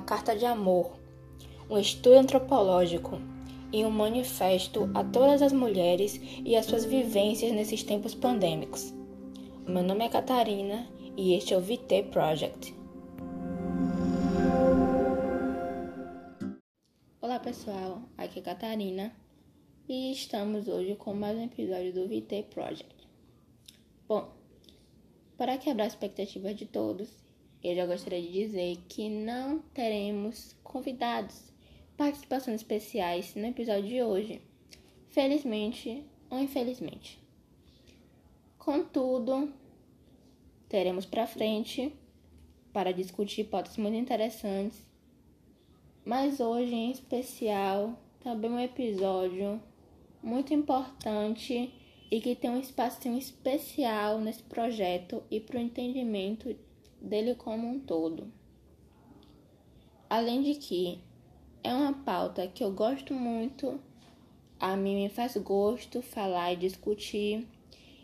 uma carta de amor, um estudo antropológico e um manifesto a todas as mulheres e as suas vivências nesses tempos pandêmicos. Meu nome é Catarina e este é o VT Project. Olá pessoal, aqui é Catarina e estamos hoje com mais um episódio do VT Project. Bom, para quebrar a expectativa de todos, eu já gostaria de dizer que não teremos convidados participações especiais no episódio de hoje, felizmente ou infelizmente. Contudo, teremos para frente para discutir hipóteses muito interessantes, mas hoje em especial também um episódio muito importante e que tem um espacinho especial nesse projeto e para o entendimento dele como um todo. Além de que é uma pauta que eu gosto muito, a mim me faz gosto falar e discutir,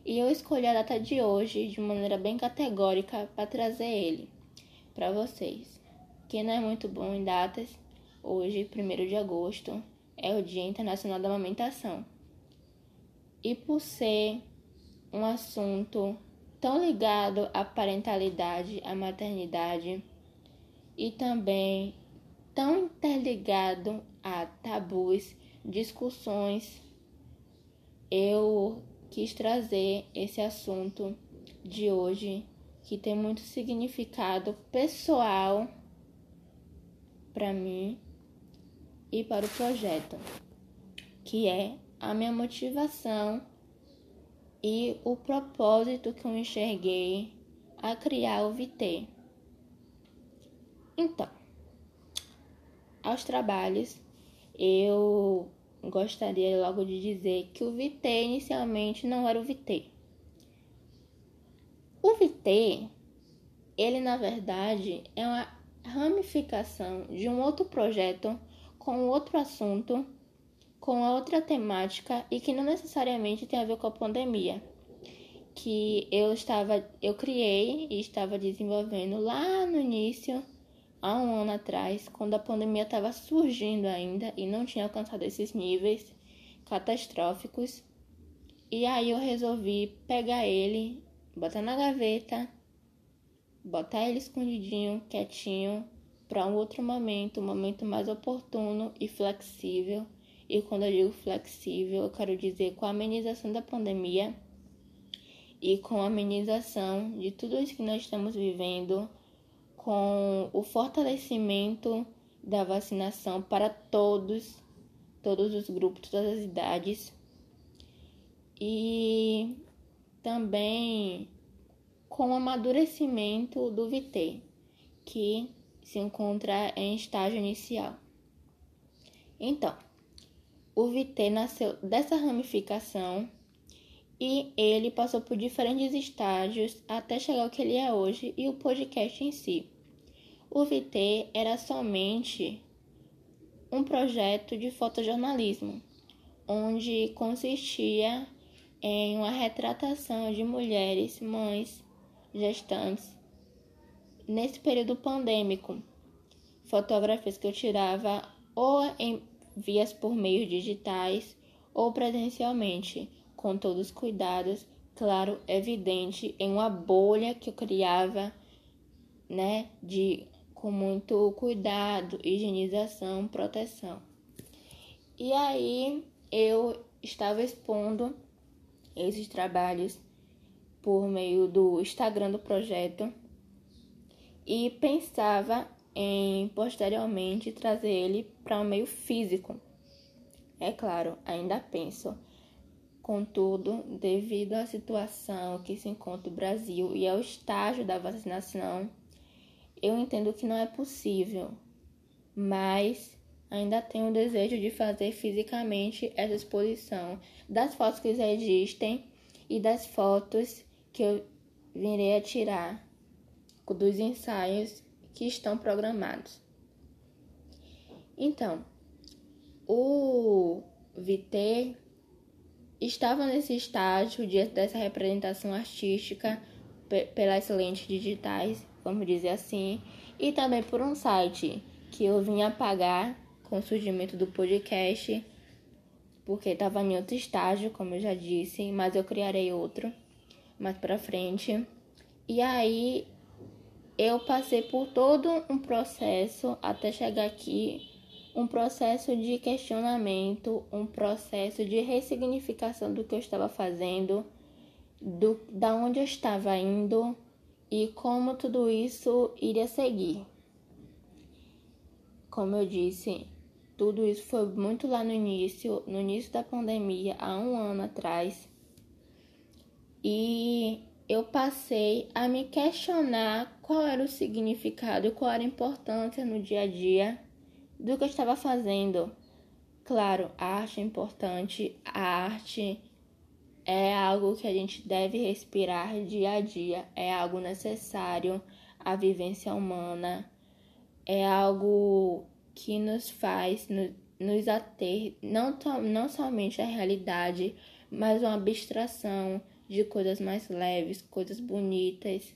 e eu escolhi a data de hoje de maneira bem categórica para trazer ele para vocês. Quem não é muito bom em datas, hoje, 1 de agosto, é o Dia Internacional da Amamentação. E por ser um assunto tão ligado à parentalidade, à maternidade e também tão interligado a tabus, discussões, eu quis trazer esse assunto de hoje que tem muito significado pessoal para mim e para o projeto, que é a minha motivação e o propósito que eu enxerguei a criar o VT. Então, aos trabalhos, eu gostaria logo de dizer que o VT inicialmente não era o VT. O VT, ele na verdade é uma ramificação de um outro projeto com outro assunto, com outra temática e que não necessariamente tem a ver com a pandemia, que eu estava eu criei e estava desenvolvendo lá no início há um ano atrás, quando a pandemia estava surgindo ainda e não tinha alcançado esses níveis catastróficos. E aí eu resolvi pegar ele, botar na gaveta, botar ele escondidinho, quietinho, para um outro momento, um momento mais oportuno e flexível. E quando eu digo flexível, eu quero dizer com a amenização da pandemia e com a amenização de tudo isso que nós estamos vivendo com o fortalecimento da vacinação para todos, todos os grupos, todas as idades. E também com o amadurecimento do VT, que se encontra em estágio inicial. Então, o VT nasceu dessa ramificação e ele passou por diferentes estágios até chegar ao que ele é hoje e o podcast em si. O VT era somente um projeto de fotojornalismo, onde consistia em uma retratação de mulheres, mães, gestantes, nesse período pandêmico. Fotografias que eu tirava ou em vias por meios digitais ou presencialmente, com todos os cuidados, claro, evidente, em uma bolha que eu criava, né, de com muito cuidado, higienização, proteção. E aí eu estava expondo esses trabalhos por meio do Instagram do projeto e pensava em posteriormente trazer ele para um meio físico. É claro, ainda penso. Contudo, devido à situação que se encontra o Brasil e ao estágio da vacinação, eu entendo que não é possível, mas ainda tenho o desejo de fazer fisicamente essa exposição das fotos que já existem e das fotos que eu virei a tirar dos ensaios que estão programados. Então, o VT estava nesse estágio de, dessa representação artística pelas lentes digitais vamos dizer assim, e também por um site que eu vim apagar com o surgimento do podcast, porque estava em outro estágio, como eu já disse, mas eu criarei outro mais para frente. E aí eu passei por todo um processo até chegar aqui, um processo de questionamento, um processo de ressignificação do que eu estava fazendo, do da onde eu estava indo e como tudo isso iria seguir. Como eu disse, tudo isso foi muito lá no início, no início da pandemia, há um ano atrás. E eu passei a me questionar qual era o significado, qual era a importância no dia a dia do que eu estava fazendo. Claro, a arte é importante, a arte é algo que a gente deve respirar dia a dia, é algo necessário à vivência humana é algo que nos faz nos ater não, não somente à realidade, mas uma abstração de coisas mais leves, coisas bonitas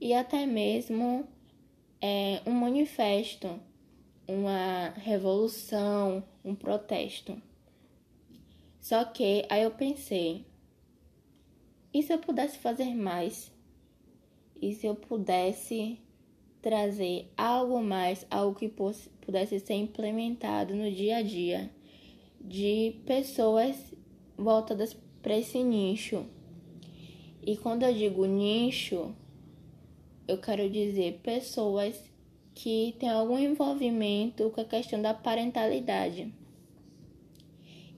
e até mesmo é, um manifesto, uma revolução, um protesto. Só que aí eu pensei, e se eu pudesse fazer mais? E se eu pudesse trazer algo mais, algo que pudesse ser implementado no dia a dia de pessoas voltadas para esse nicho. E quando eu digo nicho, eu quero dizer pessoas que têm algum envolvimento com a questão da parentalidade.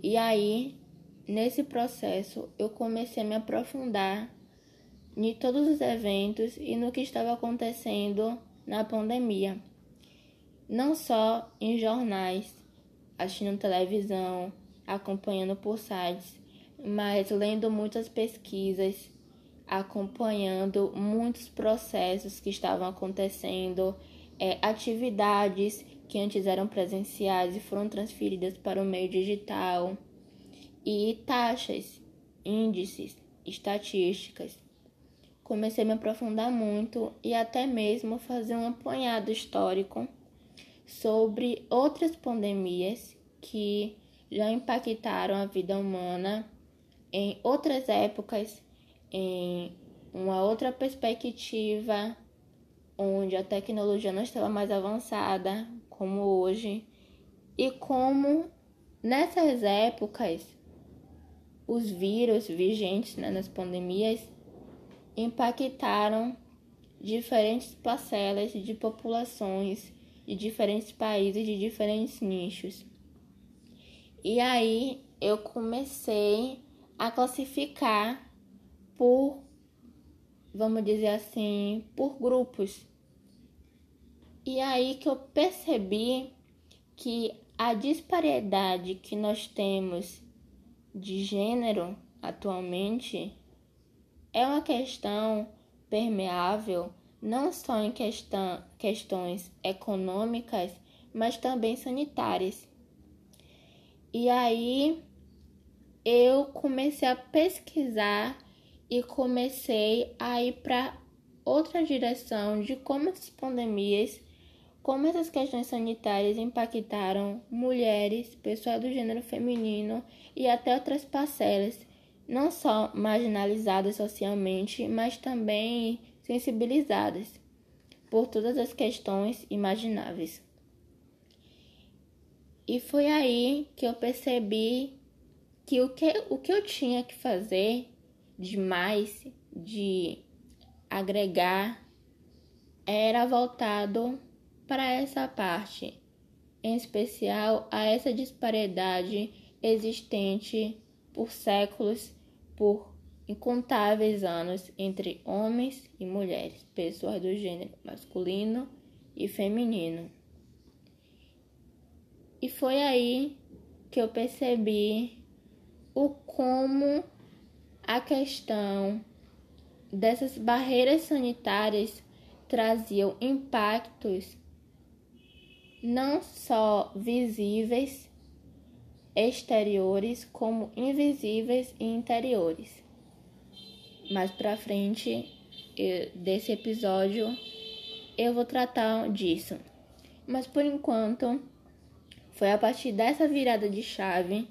E aí, nesse processo, eu comecei a me aprofundar em todos os eventos e no que estava acontecendo na pandemia. Não só em jornais, assistindo televisão, acompanhando por sites, mas lendo muitas pesquisas, acompanhando muitos processos que estavam acontecendo, é, atividades que antes eram presenciais e foram transferidas para o meio digital, e taxas, índices, estatísticas. Comecei a me aprofundar muito e até mesmo fazer um apanhado histórico sobre outras pandemias que já impactaram a vida humana em outras épocas, em uma outra perspectiva, onde a tecnologia não estava mais avançada como hoje, e como nessas épocas os vírus vigentes né, nas pandemias impactaram diferentes parcelas de populações de diferentes países, de diferentes nichos. E aí eu comecei a classificar por, vamos dizer assim, por grupos. E aí que eu percebi que a disparidade que nós temos de gênero atualmente é uma questão permeável não só em questão, questões econômicas, mas também sanitárias. E aí eu comecei a pesquisar e comecei a ir para outra direção de como essas pandemias, como essas questões sanitárias impactaram mulheres, pessoas do gênero feminino e até outras parcelas não só marginalizadas socialmente, mas também sensibilizadas por todas as questões imagináveis. E foi aí que eu percebi que o que, o que eu tinha que fazer de mais, de agregar, era voltado para essa parte, em especial a essa disparidade existente por séculos, por incontáveis anos entre homens e mulheres, pessoas do gênero masculino e feminino. E foi aí que eu percebi o como a questão dessas barreiras sanitárias traziam impactos não só visíveis exteriores como invisíveis e interiores. Mais para frente desse episódio eu vou tratar disso. Mas por enquanto, foi a partir dessa virada de chave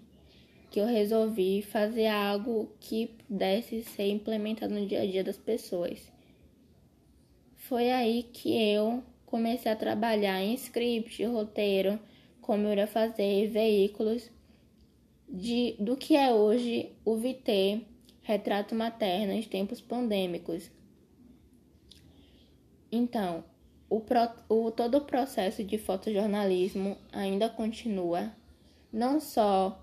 que eu resolvi fazer algo que pudesse ser implementado no dia a dia das pessoas. Foi aí que eu comecei a trabalhar em script, roteiro, como eu iria fazer veículos de, do que é hoje o VT, Retrato Materno em Tempos Pandêmicos. Então, o, pro, o, todo o processo de fotojornalismo ainda continua, não só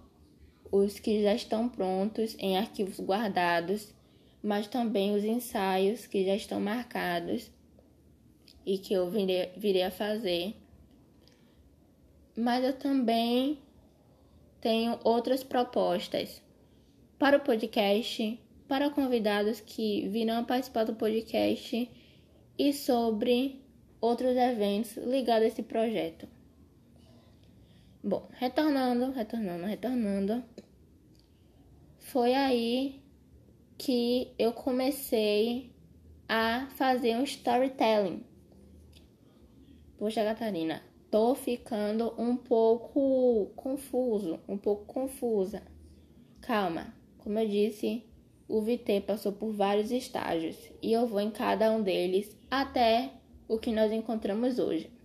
os que já estão prontos em arquivos guardados, mas também os ensaios que já estão marcados e que eu virei, a fazer. Mas eu também tenho outras propostas para o podcast, para convidados que virão participar do podcast e sobre outros eventos ligados a esse projeto. Bom, retornando, retornando, retornando. Foi aí que eu comecei a fazer um storytelling. Poxa, Catarina, tô ficando um pouco confuso, um pouco confusa. Calma, como eu disse, o VT passou por vários estágios e eu vou em cada um deles até o que nós encontramos hoje.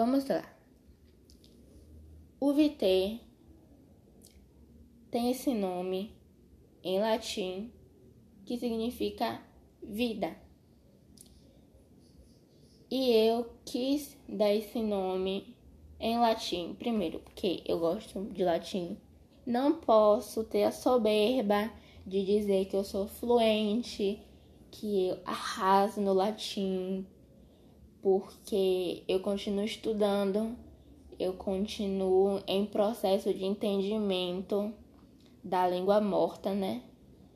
Vamos lá. O vitae tem esse nome em latim que significa vida. E eu quis dar esse nome em latim, primeiro, porque eu gosto de latim. Não posso ter a soberba de dizer que eu sou fluente, que eu arraso no latim, porque eu continuo estudando, eu continuo em processo de entendimento da língua morta, né?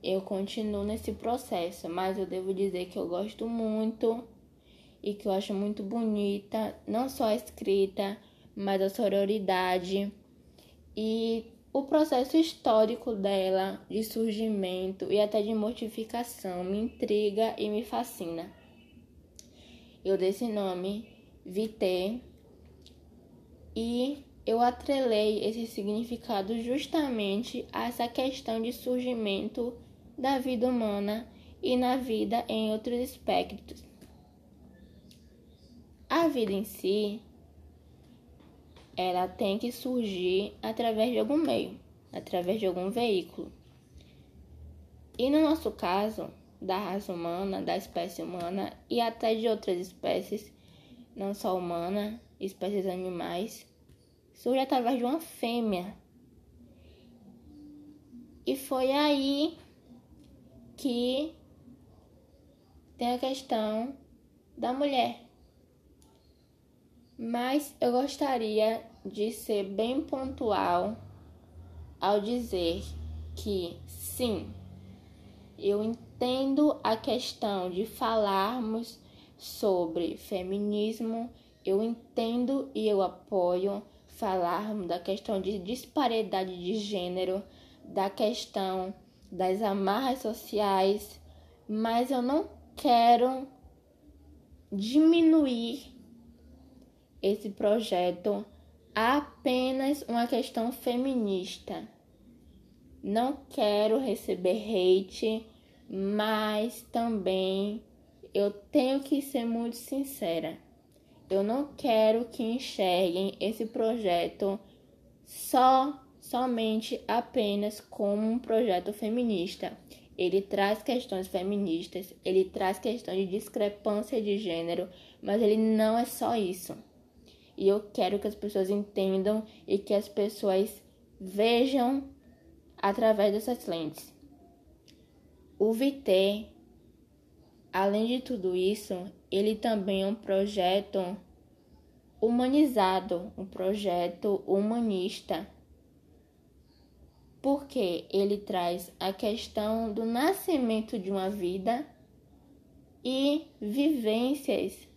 Eu continuo nesse processo, mas eu devo dizer que eu gosto muito e que eu acho muito bonita, não só a escrita, mas a sororidade e o processo histórico dela de surgimento e até de mortificação me intriga e me fascina eu dei esse nome, Vité, e eu atrelei esse significado justamente a essa questão de surgimento da vida humana e na vida em outros aspectos. A vida em si, ela tem que surgir através de algum meio, através de algum veículo. E no nosso caso, da raça humana, da espécie humana e até de outras espécies, não só humana, espécies animais, surge através de uma fêmea. E foi aí que tem a questão da mulher. Mas eu gostaria de ser bem pontual ao dizer que sim, eu entendo a questão de falarmos sobre feminismo, eu entendo e eu apoio falarmos da questão de disparidade de gênero, da questão das amarras sociais, mas eu não quero diminuir esse projeto a apenas uma questão feminista. Não quero receber hate, mas também eu tenho que ser muito sincera. Eu não quero que enxerguem esse projeto só, somente apenas como um projeto feminista. Ele traz questões feministas, ele traz questões de discrepância de gênero, mas ele não é só isso. E eu quero que as pessoas entendam e que as pessoas vejam através dessas lentes. O VT, além de tudo isso, ele também é um projeto humanizado, um projeto humanista, porque ele traz a questão do nascimento de uma vida e vivências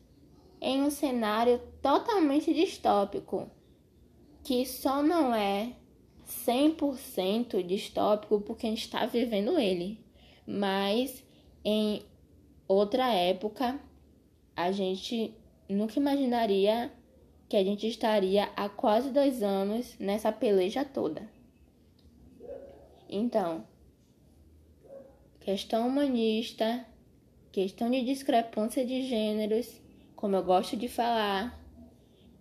em um cenário totalmente distópico, que só não é 100% distópico porque a gente está vivendo ele. Mas em outra época a gente nunca imaginaria que a gente estaria há quase dois anos nessa peleja toda. Então, questão humanista, questão de discrepância de gêneros, como eu gosto de falar,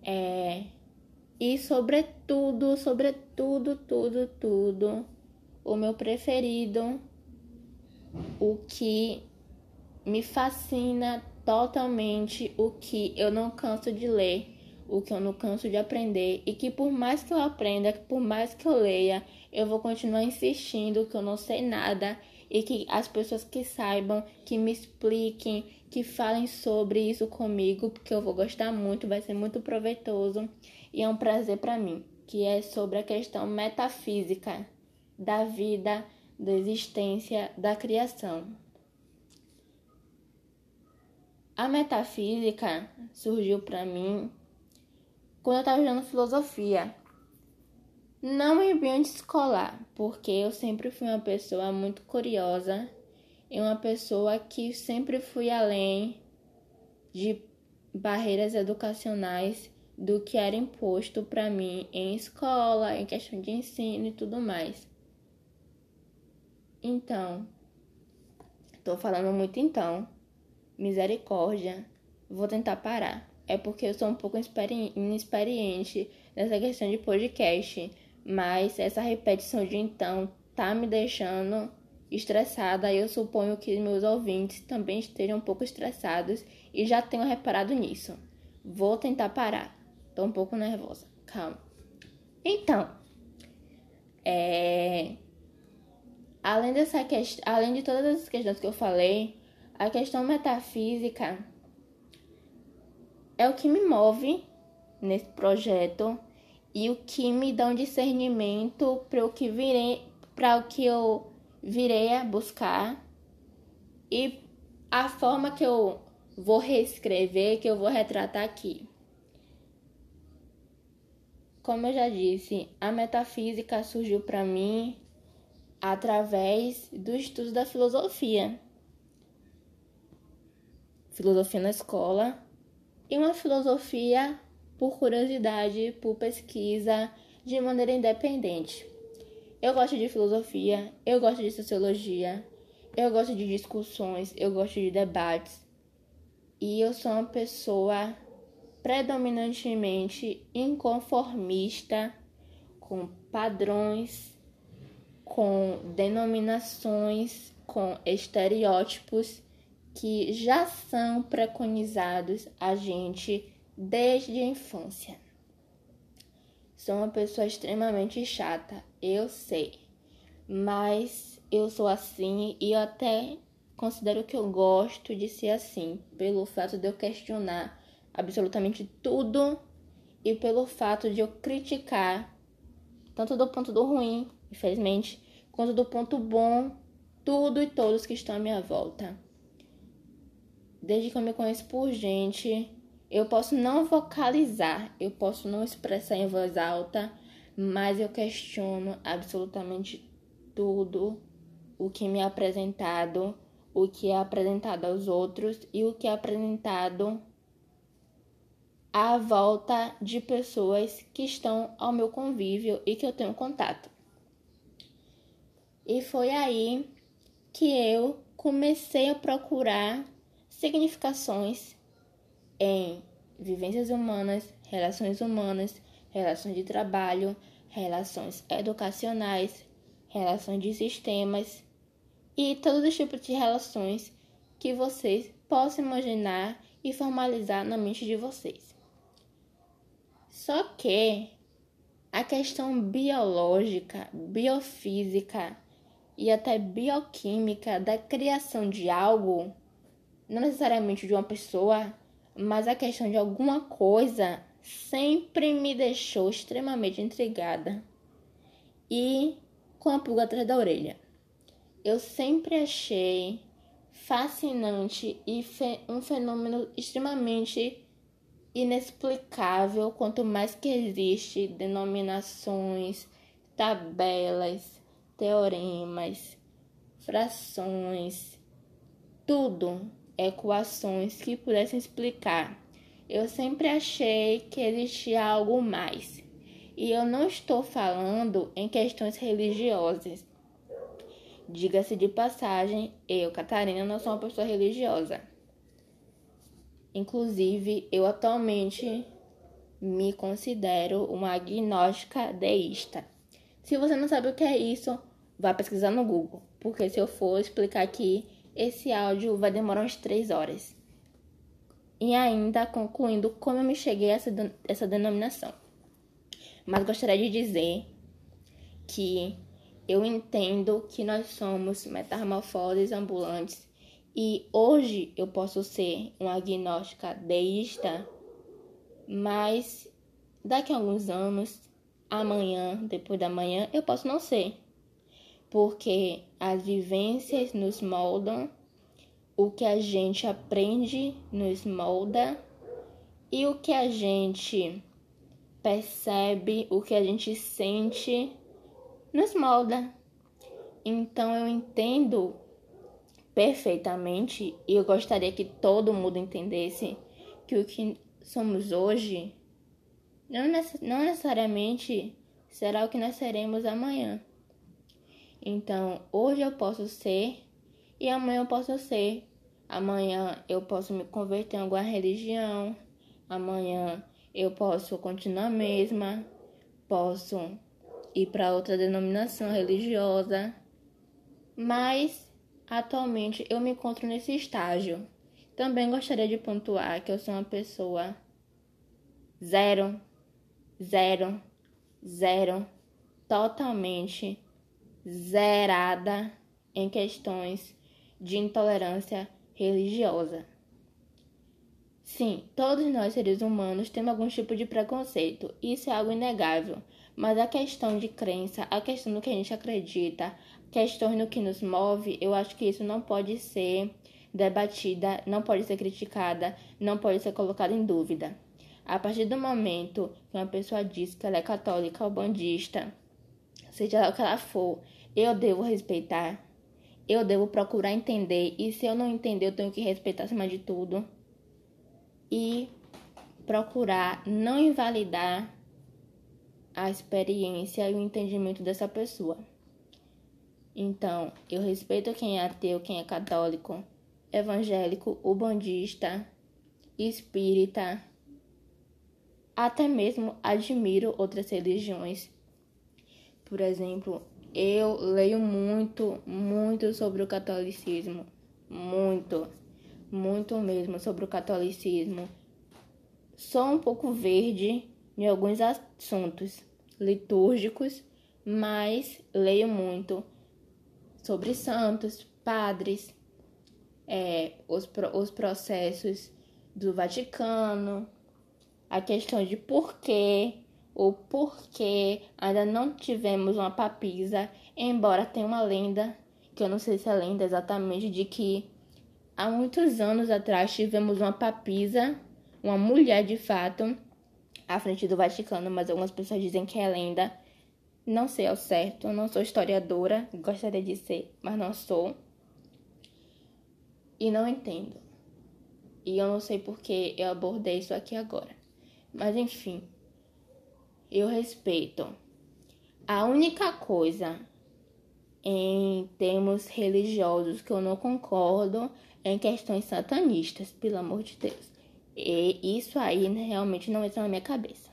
é, e sobretudo, sobretudo, tudo, tudo, o meu preferido, o que me fascina totalmente, o que eu não canso de ler, o que eu não canso de aprender e que por mais que eu aprenda, por mais que eu leia, eu vou continuar insistindo que eu não sei nada e que as pessoas que saibam, que me expliquem, que falem sobre isso comigo, porque eu vou gostar muito, vai ser muito proveitoso e é um prazer para mim, que é sobre a questão metafísica da vida, da existência, da criação. A metafísica surgiu para mim quando eu estava estudando filosofia. Não em ambiente escolar, porque eu sempre fui uma pessoa muito curiosa e uma pessoa que sempre fui além de barreiras educacionais do que era imposto para mim em escola, em questão de ensino e tudo mais. Então, tô falando muito então. Misericórdia, vou tentar parar é porque eu sou um pouco inexperiente nessa questão de podcast, mas essa repetição de então tá me deixando estressada e eu suponho que meus ouvintes também estejam um pouco estressados e já tenho reparado nisso. Vou tentar parar. Tô um pouco nervosa. Calma. Então, é... além dessa questão, além de todas essas questões que eu falei, a questão metafísica é o que me move nesse projeto e o que me dá um discernimento para o que virei, para o que eu virei a buscar e a forma que eu vou reescrever, que eu vou retratar aqui. Como eu já disse, a metafísica surgiu para mim através do estudo da filosofia. Filosofia na escola, e uma filosofia por curiosidade, por pesquisa, de maneira independente. Eu gosto de filosofia, eu gosto de sociologia, eu gosto de discussões, eu gosto de debates. E eu sou uma pessoa predominantemente inconformista com padrões, com denominações, com estereótipos que já são preconizados a gente desde a infância. Sou uma pessoa extremamente chata, eu sei, mas eu sou assim e eu até considero que eu gosto de ser assim, pelo fato de eu questionar absolutamente tudo e pelo fato de eu criticar tanto do ponto do ruim, infelizmente, quanto do ponto bom, tudo e todos que estão à minha volta desde que eu me conheço por gente, eu posso não vocalizar, eu posso não expressar em voz alta, mas eu questiono absolutamente tudo o que me é apresentado, o que é apresentado aos outros e o que é apresentado à volta de pessoas que estão ao meu convívio e que eu tenho contato. E foi aí que eu comecei a procurar significações em vivências humanas, relações humanas, relações de trabalho, relações educacionais, relações de sistemas e todos os tipos de relações que vocês possam imaginar e formalizar na mente de vocês. Só que a questão biológica, biofísica e até bioquímica da criação de algo não necessariamente de uma pessoa, mas a questão de alguma coisa sempre me deixou extremamente intrigada e com a pulga atrás da orelha. Eu sempre achei fascinante e fe um fenômeno extremamente inexplicável quanto mais que existe denominações, tabelas, teoremas, frações, tudo equações que pudessem explicar eu sempre achei que existia algo mais. E eu não estou falando em questões religiosas. Diga-se de passagem, eu, Catarina, não sou uma pessoa religiosa. Inclusive, eu atualmente me considero uma agnóstica deísta. Se você não sabe o que é isso, vá pesquisar no Google, porque se eu for explicar aqui, esse áudio vai demorar umas 3 horas. E ainda concluindo como eu me cheguei a essa, essa denominação. Mas gostaria de dizer que eu entendo que nós somos metamorfoses ambulantes e hoje eu posso ser uma agnóstica deísta, mas daqui a alguns anos, amanhã, depois da manhã, eu posso não ser. Porque as vivências nos moldam, o que a gente aprende nos molda e o que a gente percebe, o que a gente sente nos molda. Então eu entendo perfeitamente e eu gostaria que todo mundo entendesse que o que somos hoje não, necessariamente será o que nós seremos amanhã. Então, hoje eu posso ser e amanhã eu posso ser. Amanhã eu posso me converter em alguma religião. Amanhã eu posso continuar a mesma. Posso ir para outra denominação religiosa, mas atualmente eu me encontro nesse estágio. Também gostaria de pontuar que eu sou uma pessoa zero, zero, zero, totalmente zerada em questões de intolerância religiosa. Sim, todos nós seres humanos temos algum tipo de preconceito, isso é algo inegável. Mas a questão de crença, a questão do que a gente acredita, questões no que nos move, eu acho que isso não pode ser debatida, não pode ser criticada, não pode ser colocada em dúvida. A partir do momento que uma pessoa diz que ela é católica ou bandista, seja lá o que ela for, eu devo respeitar, eu devo procurar entender, e se eu não entender, eu tenho que respeitar acima de tudo. E procurar não invalidar a experiência e o entendimento dessa pessoa. Então, eu respeito quem é ateu, quem é católico, evangélico, ubandista, espírita, até mesmo admiro outras religiões. Por exemplo, eu leio muito, muito sobre o catolicismo, muito, muito mesmo sobre o catolicismo. Sou um pouco verde em alguns assuntos litúrgicos, mas leio muito sobre santos, padres, é, os, os processos do Vaticano, a questão de porquê ou porquê ainda não tivemos uma papisa, embora tenha uma lenda, que eu não sei se é lenda exatamente, de que há muitos anos atrás tivemos uma papisa, uma mulher de fato, à frente do Vaticano, mas algumas pessoas dizem que é lenda. Não sei ao certo, não sou historiadora, gostaria de ser, mas não sou. E não entendo. E eu não sei porque eu abordei isso aqui agora. Mas enfim, eu respeito. A única coisa em termos religiosos que eu não concordo é em questões satanistas, pelo amor de Deus. E isso aí realmente não entra na minha cabeça.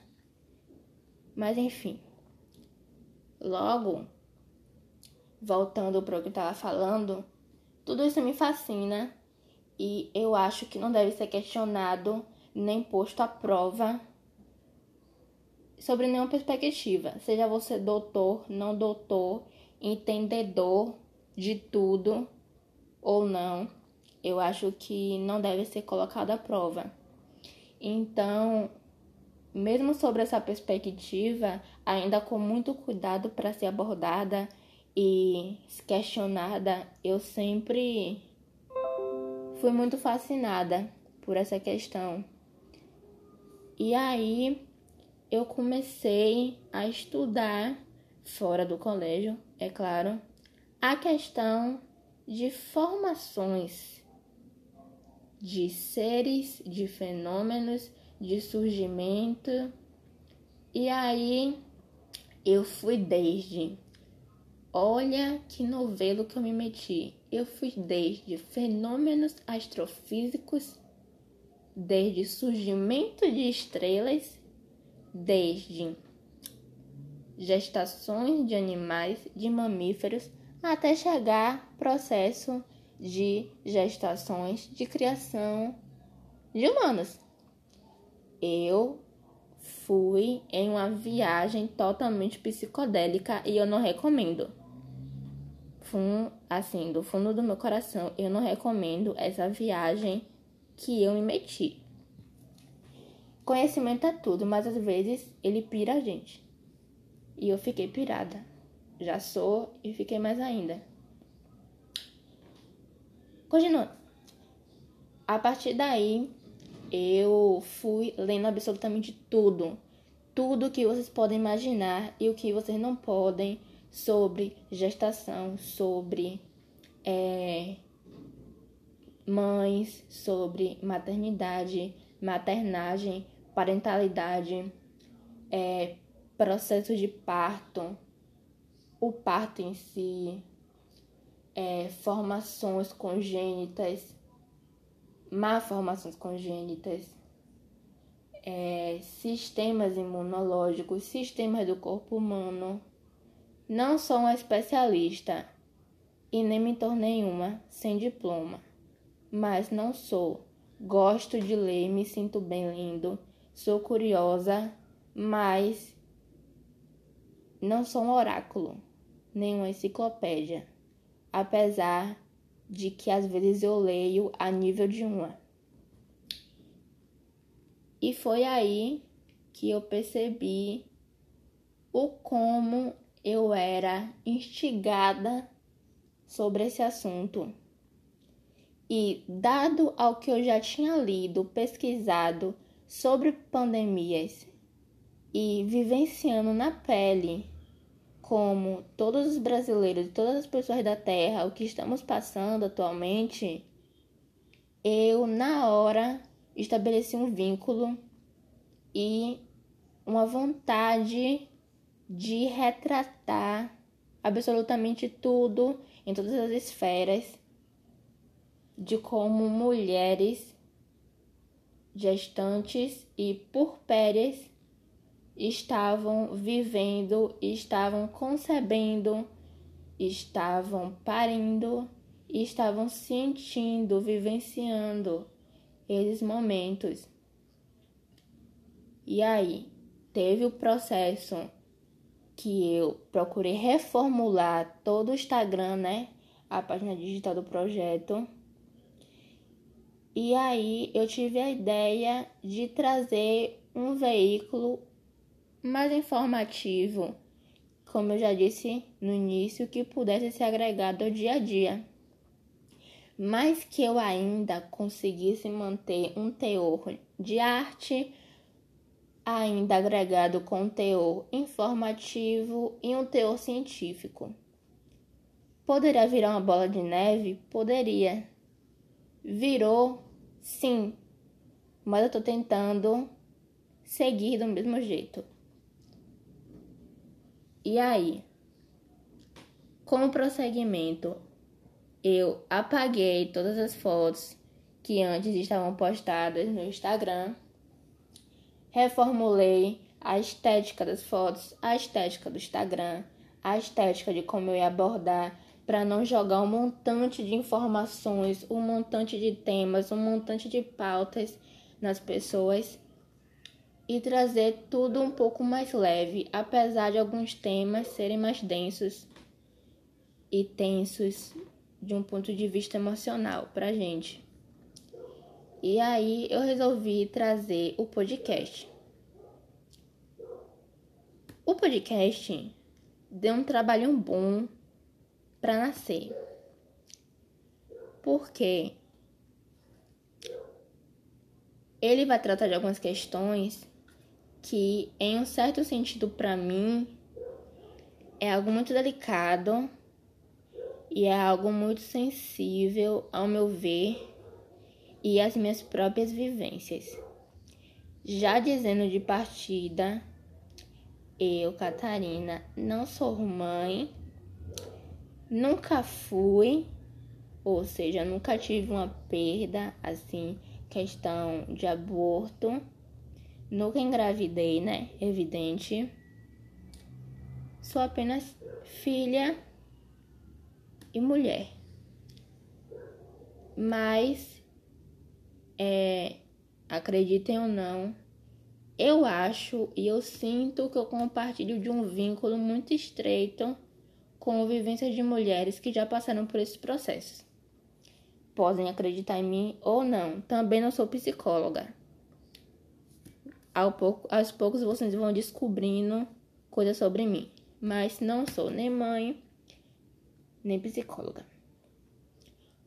Mas enfim. Logo, voltando para o que eu estava falando, tudo isso me fascina e eu acho que não deve ser questionado nem posto à prova sobre nenhuma perspectiva, seja você doutor, não doutor, entendedor de tudo ou não, eu acho que não deve ser colocado à prova. Então, mesmo sobre essa perspectiva, ainda com muito cuidado para ser abordada e questionada, eu sempre fui muito fascinada por essa questão. E aí eu comecei a estudar fora do colégio, é claro, a questão de formações de seres, de fenômenos, de surgimento. E aí eu fui desde. Olha que novelo que eu me meti. Eu fui desde fenômenos astrofísicos, desde surgimento de estrelas, desde gestações de animais, de mamíferos, até chegar processo de gestações de criação de humanos. Eu fui em uma viagem totalmente psicodélica e eu não recomendo. Fum, assim, do fundo do meu coração, eu não recomendo essa viagem que eu me meti. Conhecimento é tudo, mas às vezes ele pira a gente. E eu fiquei pirada. Já sou e fiquei mais ainda. Continuando. A partir daí, eu fui lendo absolutamente tudo. Tudo que vocês podem imaginar e o que vocês não podem sobre gestação, sobre é, mães, sobre maternidade, maternagem, parentalidade, é, processo de parto, o parto em si, é, formações congênitas, malformações congênitas, é, sistemas imunológicos, sistemas do corpo humano. Não sou uma especialista e nem me tornei uma sem diploma, mas não sou. Gosto de ler, me sinto bem lendo, sou curiosa, mas não sou um oráculo, nem uma enciclopédia, apesar de que às vezes eu leio a nível de uma. E foi aí que eu percebi o como eu era instigada sobre esse assunto. E dado ao que eu já tinha lido, pesquisado sobre pandemias e vivenciando na pele como todos os brasileiros e todas as pessoas da Terra, o que estamos passando atualmente, eu na hora estabeleci um vínculo e uma vontade de retratar absolutamente tudo em todas as esferas de como mulheres gestantes e purpéreas estavam vivendo, estavam concebendo, estavam parindo, estavam sentindo, vivenciando esses momentos. E aí, teve o processo que eu procurei reformular todo o Instagram, né? A página digital do projeto. E aí eu tive a ideia de trazer um veículo mais informativo, como eu já disse no início, que pudesse ser agregado ao dia a dia, mas que eu ainda conseguisse manter um teor de arte, ainda agregado com um teor informativo e um teor científico. Poderia virar uma bola de neve? Poderia. Virou, sim, mas eu estou tentando seguir do mesmo jeito. E aí, como prosseguimento, eu apaguei todas as fotos que antes estavam postadas no Instagram, reformulei a estética das fotos, a estética do Instagram, a estética de como eu ia abordar para não jogar um montante de informações, um montante de temas, um montante de pautas nas pessoas e trazer tudo um pouco mais leve, apesar de alguns temas serem mais densos e tensos de um ponto de vista emocional para gente. E aí eu resolvi trazer o podcast. O podcast deu um trabalho bom para nascer. Porque ele vai tratar de algumas questões que, em um certo sentido, para mim, é algo muito delicado e é algo muito sensível ao meu ver e às minhas próprias vivências. Já dizendo de partida, eu, Catarina, não sou mãe, nunca fui, ou seja, nunca tive uma perda, assim, questão de aborto, nunca engravidei, né? Evidente. Sou apenas filha e mulher. Mas, é, acreditem ou não, eu acho e eu sinto que eu compartilho de um vínculo muito estreito com vivências de mulheres que já passaram por esses processos. Podem acreditar em mim ou não. Também não sou psicóloga. Ao pouco, aos poucos vocês vão descobrindo coisas sobre mim. Mas não sou nem mãe, nem psicóloga.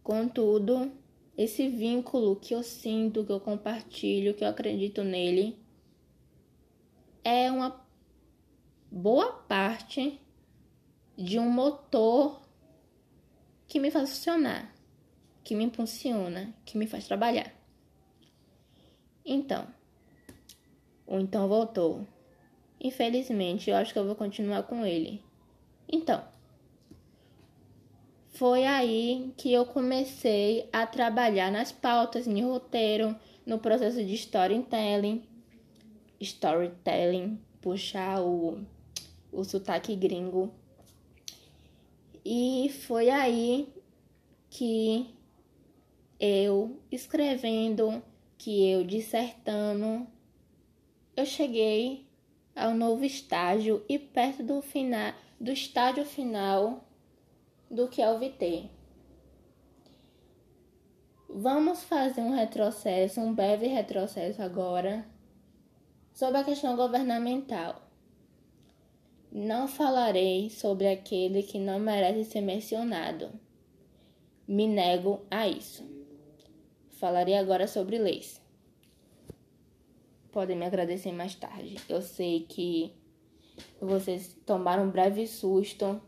Contudo, esse vínculo que eu sinto, que eu compartilho, que eu acredito nele, é uma boa parte de um motor que me faz funcionar, que me impulsiona, que me faz trabalhar. Então, o então voltou. Infelizmente, eu acho que eu vou continuar com ele. Então, foi aí que eu comecei a trabalhar nas pautas, no roteiro, no processo de storytelling, storytelling, puxar o, o sotaque gringo. E foi aí que eu escrevendo, que eu dissertando, eu cheguei ao novo estágio e perto do final do estágio final do que é o VT. Vamos fazer um retrocesso, um breve retrocesso agora Sobre a questão governamental, não falarei sobre aquele que não merece ser mencionado. Me nego a isso. Falarei agora sobre leis. Podem me agradecer mais tarde. Eu sei que vocês tomaram um breve susto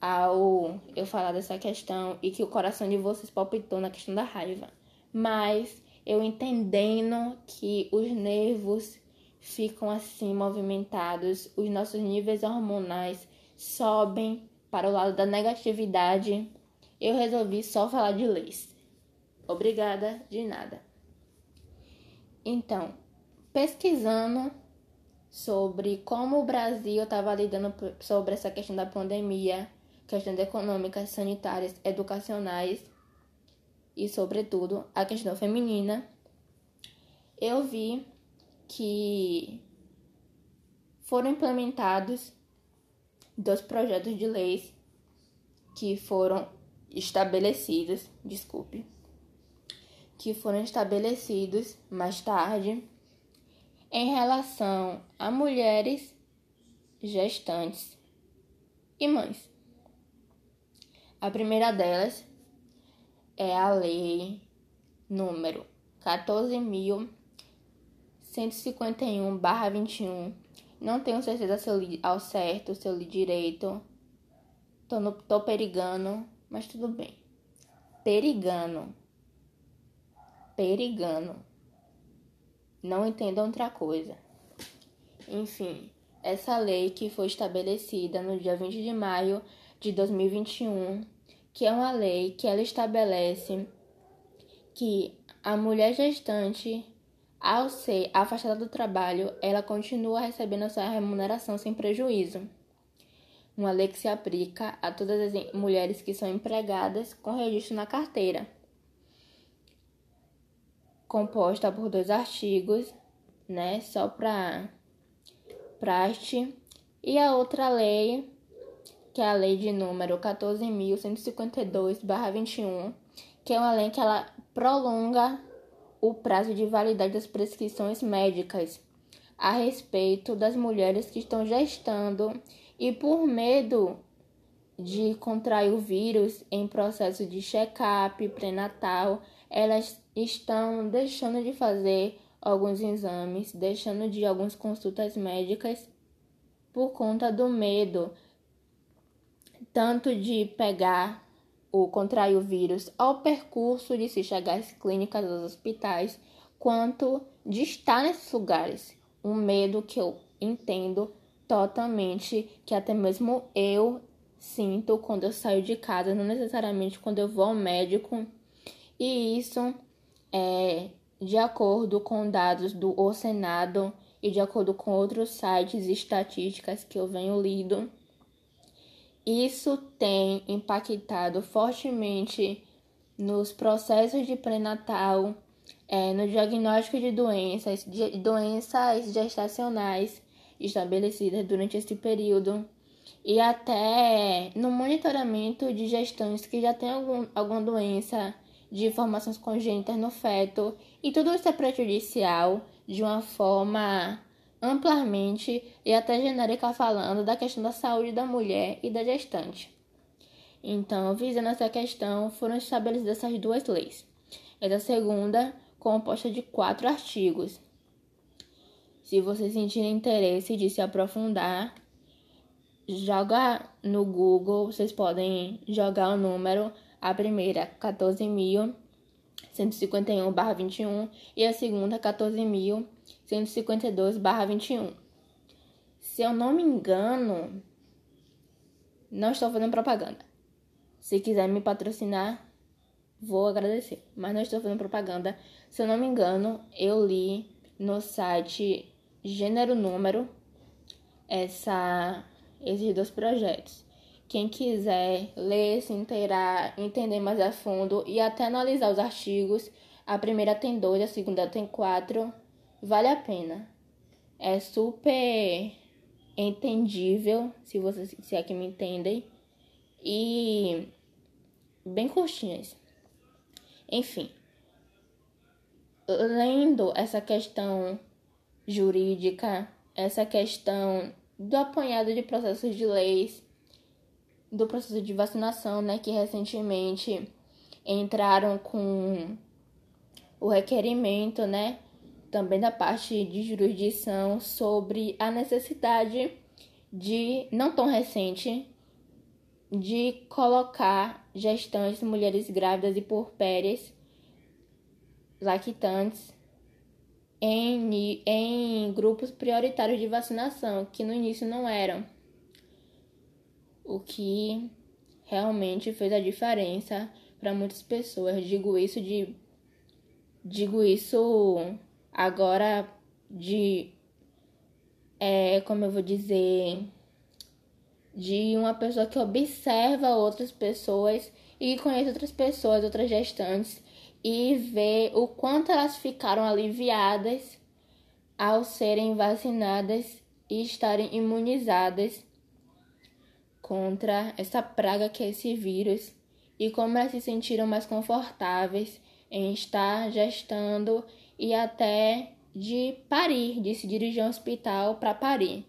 ao eu falar dessa questão e que o coração de vocês palpitou na questão da raiva. Mas eu entendendo que os nervos ficam assim movimentados, os nossos níveis hormonais sobem para o lado da negatividade, eu resolvi só falar de leis. Obrigada de nada. Então, pesquisando sobre como o Brasil estava lidando sobre essa questão da pandemia, questões econômicas, sanitárias, educacionais e, sobretudo, a questão feminina, eu vi que foram implementados dois projetos de leis que foram estabelecidos, desculpe, que foram estabelecidos mais tarde em relação a mulheres gestantes e mães. A primeira delas é a lei número 14.000 151/21. Não tenho certeza se eu li ao certo, se eu li direito. Tô, no, tô perigando, mas tudo bem. Perigando. Perigando. Não entendo outra coisa. Enfim, essa lei que foi estabelecida no dia 20 de maio de 2021, que é uma lei que ela estabelece que a mulher gestante ao ser afastada do trabalho, ela continua recebendo sua remuneração sem prejuízo. Uma lei que se aplica a todas as mulheres que são empregadas com registro na carteira. Composta por dois artigos, né, só para praste, e a outra lei, que é a lei de número 14.152/21, que é uma lei que ela prolonga o prazo de validade das prescrições médicas a respeito das mulheres que estão gestando e por medo de contrair o vírus em processo de check-up pré-natal, elas estão deixando de fazer alguns exames, deixando de algumas consultas médicas por conta do medo tanto de pegar o contrair o vírus ao percurso de se chegar às clínicas, aos hospitais, quanto de estar nesses lugares. Um medo que eu entendo totalmente, que até mesmo eu sinto quando eu saio de casa, não necessariamente quando eu vou ao médico. E isso é de acordo com dados do O Senado e de acordo com outros sites e estatísticas que eu venho lido, isso tem impactado fortemente nos processos de pré-natal, é, no diagnóstico de doenças, de doenças gestacionais estabelecidas durante esse período e até no monitoramento de gestantes que já têm algum, alguma doença de formações congênitas no feto, e tudo isso é prejudicial de uma forma amplamente e até genérica falando da questão da saúde da mulher e da gestante. Então, visando essa questão, foram estabelecidas essas duas leis. Essa segunda, composta de quatro artigos. Se vocês sentirem interesse de se aprofundar, joga no Google, vocês podem jogar o número, a primeira 14.151/21 e a segunda 14.152/21. Se eu não me engano, não estou fazendo propaganda. Se quiser me patrocinar, vou agradecer, mas não estou fazendo propaganda. Se eu não me engano, eu li no site Gênero Número essa esses dois projetos. Quem quiser ler, se inteirar, entender mais a fundo e até analisar os artigos, a primeira tem dois, a segunda tem quatro, vale a pena. É super entendível, se vocês se é que me entendem, e bem curtinhas. Enfim, lendo essa questão jurídica, essa questão do apanhado de processos de leis, do processo de vacinação, né, que recentemente entraram com o requerimento, né, também da parte de jurisdição sobre a necessidade de, não tão recente, de colocar gestantes, mulheres grávidas e porpérias, lactantes, em, em grupos prioritários de vacinação, que no início não eram. O que realmente fez a diferença para muitas pessoas. Digo isso de digo isso agora de é como eu vou dizer de uma pessoa que observa outras pessoas e conhece outras pessoas, outras gestantes e ver o quanto elas ficaram aliviadas ao serem vacinadas e estarem imunizadas contra essa praga que é esse vírus e como elas se sentiram mais confortáveis em estar gestando e até de parir, de se dirigir ao hospital para parir.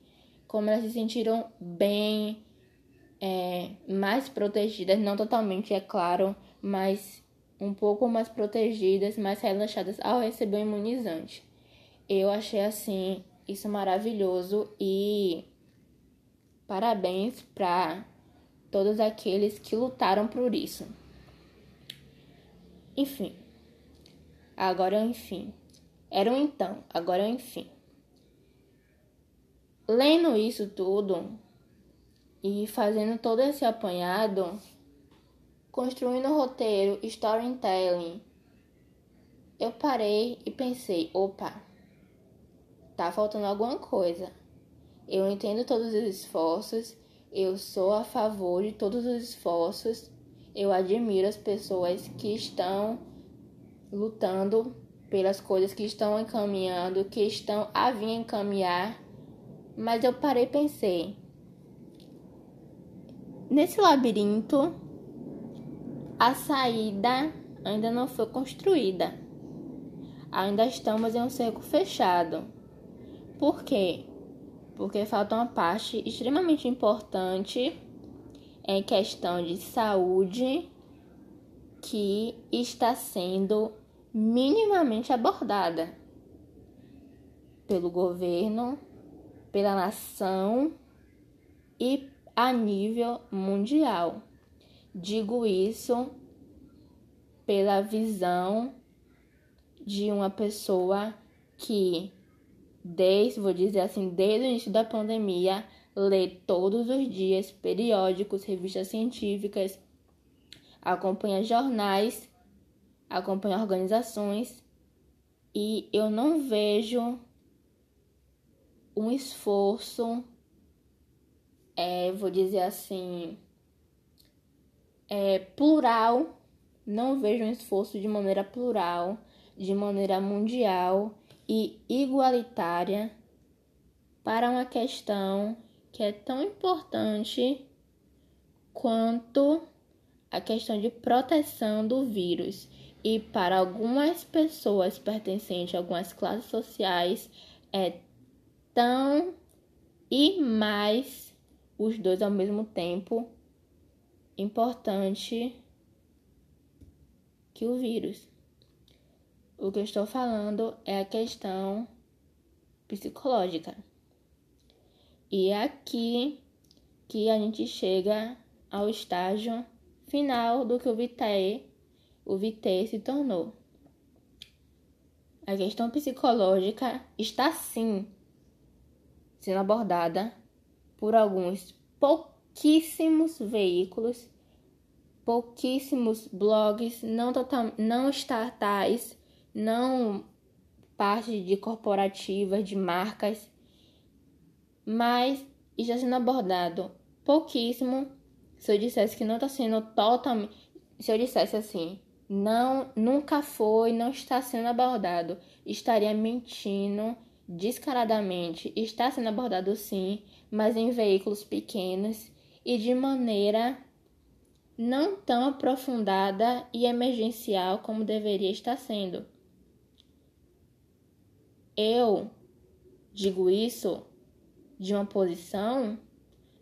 Como elas se sentiram bem, é, mais protegidas, não totalmente, é claro, mas um pouco mais protegidas, mais relaxadas ao receber o imunizante. Eu achei assim isso maravilhoso e parabéns para todos aqueles que lutaram por isso. Enfim. Agora enfim. Era um então, agora é um enfim. Lendo isso tudo e fazendo todo esse apanhado, construindo roteiro, storytelling, eu parei e pensei, opa, tá faltando alguma coisa. Eu entendo todos os esforços, eu sou a favor de todos os esforços, eu admiro as pessoas que estão lutando pelas coisas que estão encaminhando, que estão a vir encaminhar, mas eu parei e pensei, nesse labirinto a saída ainda não foi construída. Ainda estamos em um cerco fechado. Por quê? Porque falta uma parte extremamente importante em questão de saúde que está sendo minimamente abordada pelo governo, pela nação e a nível mundial. Digo isso pela visão de uma pessoa que, desde, vou dizer assim, desde o início da pandemia, lê todos os dias periódicos, revistas científicas, acompanha jornais, acompanha organizações e eu não vejo um esforço, é, vou dizer assim, é, plural, não vejo um esforço de maneira plural, de maneira mundial e igualitária para uma questão que é tão importante quanto a questão de proteção do vírus. E para algumas pessoas pertencentes a algumas classes sociais é tão e mais os dois ao mesmo tempo importante que o vírus. O que eu estou falando é a questão psicológica. E é aqui que a gente chega ao estágio final do que o Vitae, o Vitae se tornou. A questão psicológica está sim sendo abordada por alguns pouquíssimos veículos, pouquíssimos blogs, não, total, não estatais, não parte de corporativas, de marcas mas está sendo abordado pouquíssimo. Se eu dissesse que não está sendo totalmente. Se eu dissesse assim, não, nunca foi, não está sendo abordado, estaria mentindo descaradamente. Está sendo abordado sim, mas em veículos pequenos e de maneira não tão aprofundada e emergencial como deveria estar sendo. Eu digo isso de uma posição,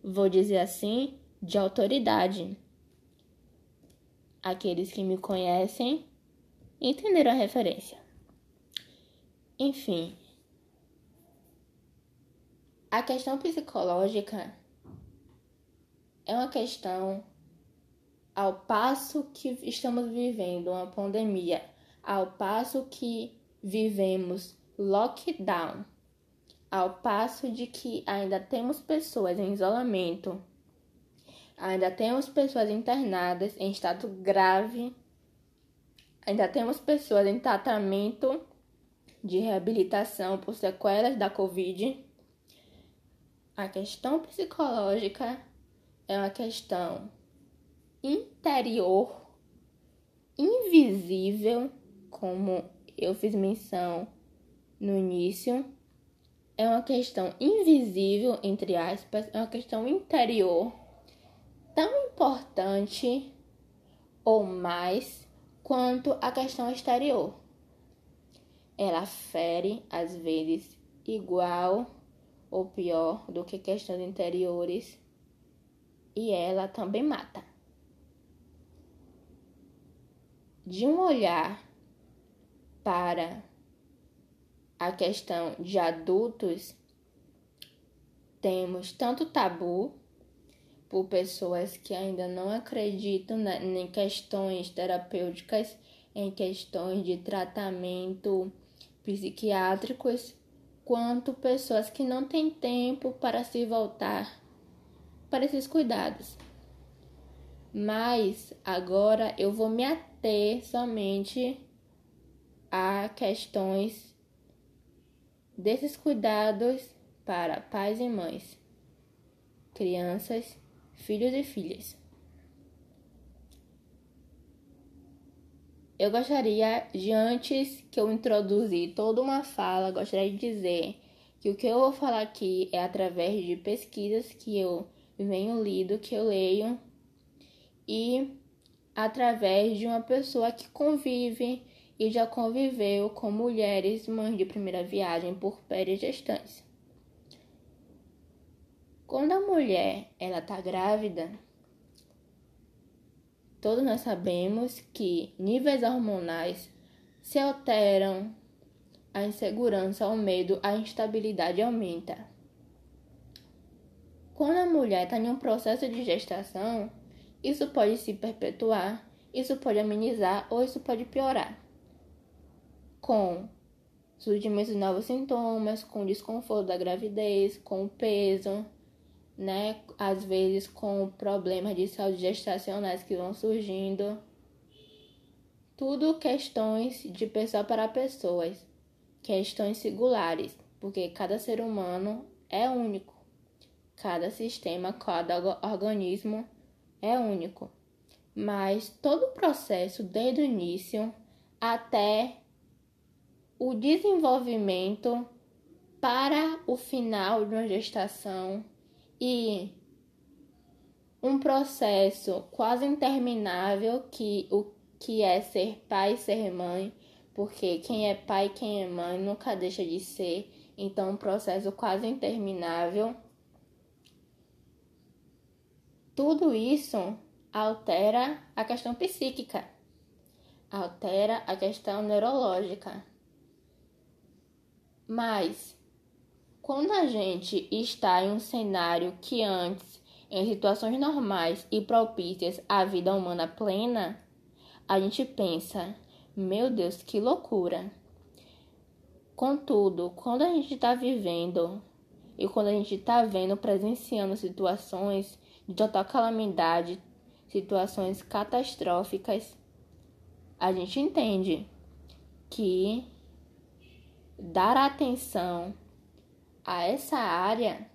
vou dizer assim, de autoridade. Aqueles que me conhecem entenderam a referência. Enfim, a questão psicológica é uma questão ao passo que estamos vivendo uma pandemia, ao passo que vivemos lockdown ao passo de que ainda temos pessoas em isolamento, ainda temos pessoas internadas em estado grave, ainda temos pessoas em tratamento de reabilitação por sequelas da Covid. A questão psicológica é uma questão interior, invisível, como eu fiz menção no início. É uma questão invisível, entre aspas, é uma questão interior tão importante ou mais quanto a questão exterior. Ela fere, às vezes, igual ou pior do que questões interiores e ela também mata. De um olhar para a questão de adultos, temos tanto tabu por pessoas que ainda não acreditam em questões terapêuticas, em questões de tratamento psiquiátricos, quanto pessoas que não têm tempo para se voltar para esses cuidados. Mas agora eu vou me ater somente a questões desses cuidados para pais e mães, crianças, filhos e filhas. Eu gostaria de antes que eu introduzir toda uma fala, gostaria de dizer que o que eu vou falar aqui é através de pesquisas que eu venho lido, que eu leio e através de uma pessoa que convive e já conviveu com mulheres mães de primeira viagem por perigestância. Quando a mulher ela está grávida, todos nós sabemos que níveis hormonais se alteram, a insegurança, o medo, a instabilidade aumenta. Quando a mulher está em um processo de gestação, isso pode se perpetuar, isso pode amenizar ou isso pode piorar. com surgimento de novos sintomas, com desconforto da gravidez, com peso, né? Às vezes com problemas de saúde gestacionais que vão surgindo. Tudo questões de pessoa para pessoas, questões singulares, porque cada ser humano é único. Cada sistema, cada organismo é único. Mas todo o processo, desde o início até o desenvolvimento para o final de uma gestação e um processo quase interminável que o que é ser pai ser mãe, porque quem é pai quem é mãe nunca deixa de ser, então um processo quase interminável. Tudo isso altera a questão psíquica, altera a questão neurológica. Mas quando a gente está em um cenário que antes, em situações normais e propícias à vida humana plena, a gente pensa: meu Deus, que loucura! Contudo, quando a gente está vivendo e quando a gente está vendo, presenciando situações de total calamidade, situações catastróficas, a gente entende que dar atenção a essa área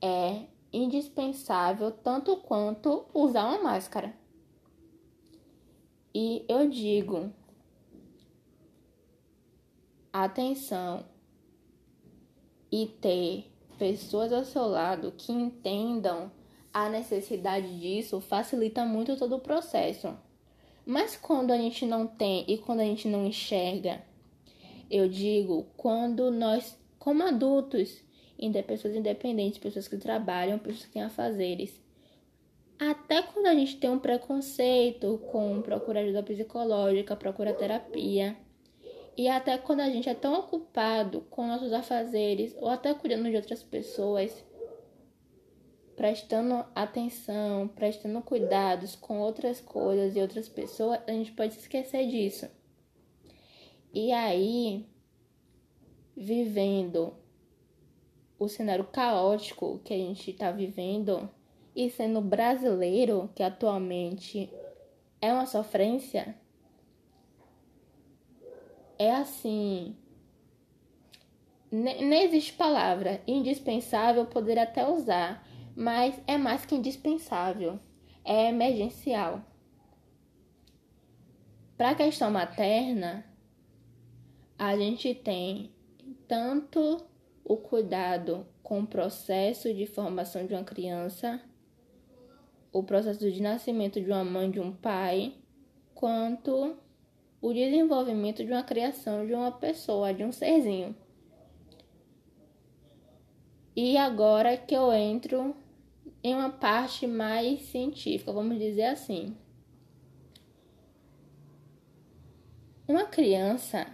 é indispensável tanto quanto usar uma máscara. E eu digo, atenção e ter pessoas ao seu lado que entendam a necessidade disso facilita muito todo o processo. Mas quando a gente não tem e quando a gente não enxerga, eu digo, quando nós como adultos, ainda pessoas independentes, pessoas que trabalham, pessoas que têm afazeres. Até quando a gente tem um preconceito com procurar ajuda psicológica, procurar terapia, e até quando a gente é tão ocupado com nossos afazeres ou até cuidando de outras pessoas, prestando atenção, prestando cuidados com outras coisas e outras pessoas, a gente pode esquecer disso. E aí, vivendo o cenário caótico que a gente está vivendo e sendo brasileiro, que atualmente é uma sofrência, é assim. Nem existe palavra. Indispensável poderia até usar, mas é mais que indispensável. É emergencial. Para a questão materna, a gente tem tanto o cuidado com o processo de formação de uma criança, o processo de nascimento de uma mãe, de um pai, quanto o desenvolvimento de uma criação de uma pessoa, de um serzinho. E agora que eu entro em uma parte mais científica, vamos dizer assim. Uma criança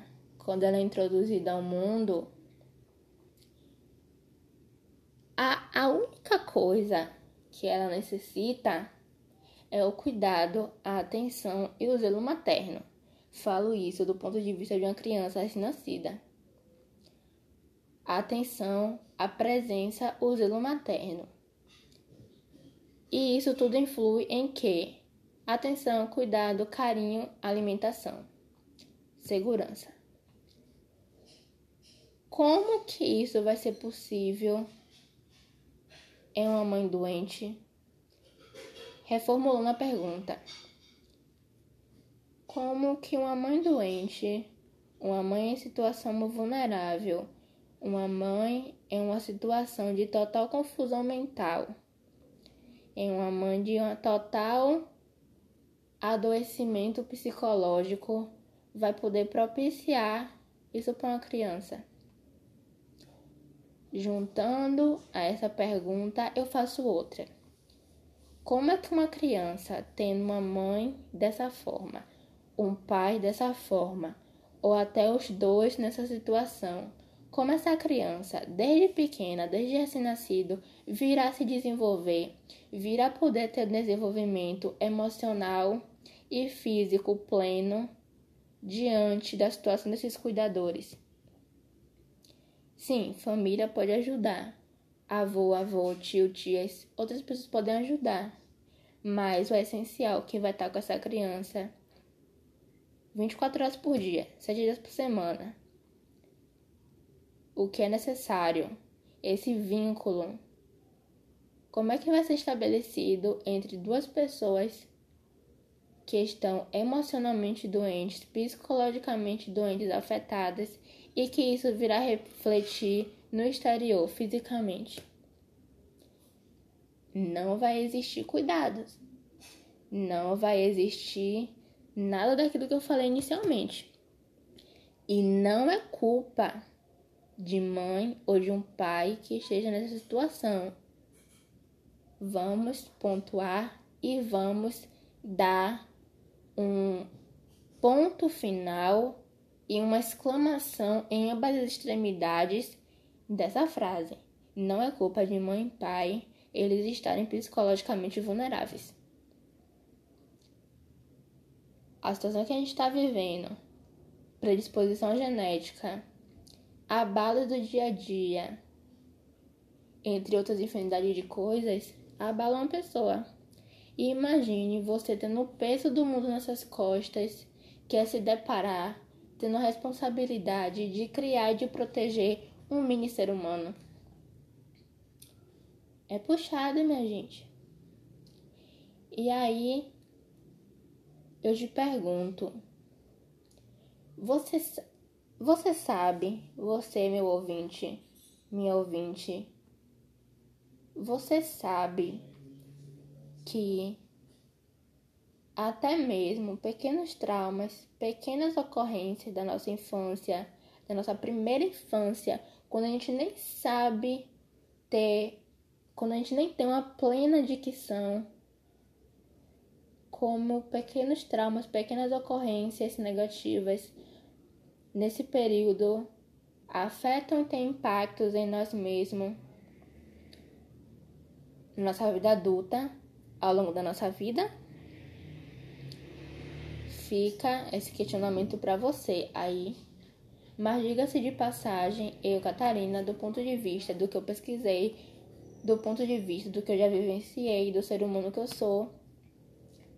quando ela é introduzida ao mundo, a, a única coisa que ela necessita é o cuidado, a atenção e o zelo materno. Falo isso do ponto de vista de uma criança recém-nascida. A atenção, a presença, o zelo materno. E isso tudo influi em que? Atenção, cuidado, carinho, alimentação, segurança. Como que isso vai ser possível em uma mãe doente? Reformulando a pergunta. Como que uma mãe doente, uma mãe em situação vulnerável, uma mãe em uma situação de total confusão mental, em uma mãe de um total adoecimento psicológico, vai poder propiciar isso para uma criança? Juntando a essa pergunta, eu faço outra. Como é que uma criança tendo uma mãe dessa forma, um pai dessa forma, ou até os dois nessa situação, como essa criança, desde pequena, desde recém-nascido, virá se desenvolver, virá poder ter desenvolvimento emocional e físico pleno, diante da situação desses cuidadores. Sim, família pode ajudar. Avô, avô, tio, tias, outras pessoas podem ajudar. Mas o essencial, que vai estar com essa criança 24 horas por dia, 7 dias por semana. O que é necessário, esse vínculo. Como é que vai ser estabelecido entre duas pessoas que estão emocionalmente doentes, psicologicamente doentes, afetadas e que isso virá refletir no exterior, fisicamente? Não vai existir cuidados. Não vai existir nada daquilo que eu falei inicialmente. E não é culpa de mãe ou de um pai que esteja nessa situação. Vamos pontuar e vamos dar um ponto final e uma exclamação em ambas as extremidades dessa frase. Não é culpa de mãe e pai eles estarem psicologicamente vulneráveis. a situação que a gente está vivendo, predisposição genética, abalo do dia a dia, entre outras infinidade de coisas, abalam uma pessoa. E imagine você tendo o peso do mundo nessas costas, que é se deparar, tendo a responsabilidade de criar e de proteger um mini ser humano. É puxado, minha gente. E aí, eu te pergunto: você, você sabe, você, meu ouvinte, minha ouvinte, você sabe que até mesmo pequenos traumas, pequenas ocorrências da nossa infância, da nossa primeira infância, quando a gente nem sabe ter, quando a gente nem tem uma plena dicção como pequenos traumas, pequenas ocorrências negativas nesse período afetam e têm impactos em nós mesmos, na nossa vida adulta, ao longo da nossa vida? Fica esse questionamento para você aí. Mas diga-se de passagem, eu, Catarina, do ponto de vista do que eu pesquisei, do ponto de vista do que eu já vivenciei, do ser humano que eu sou,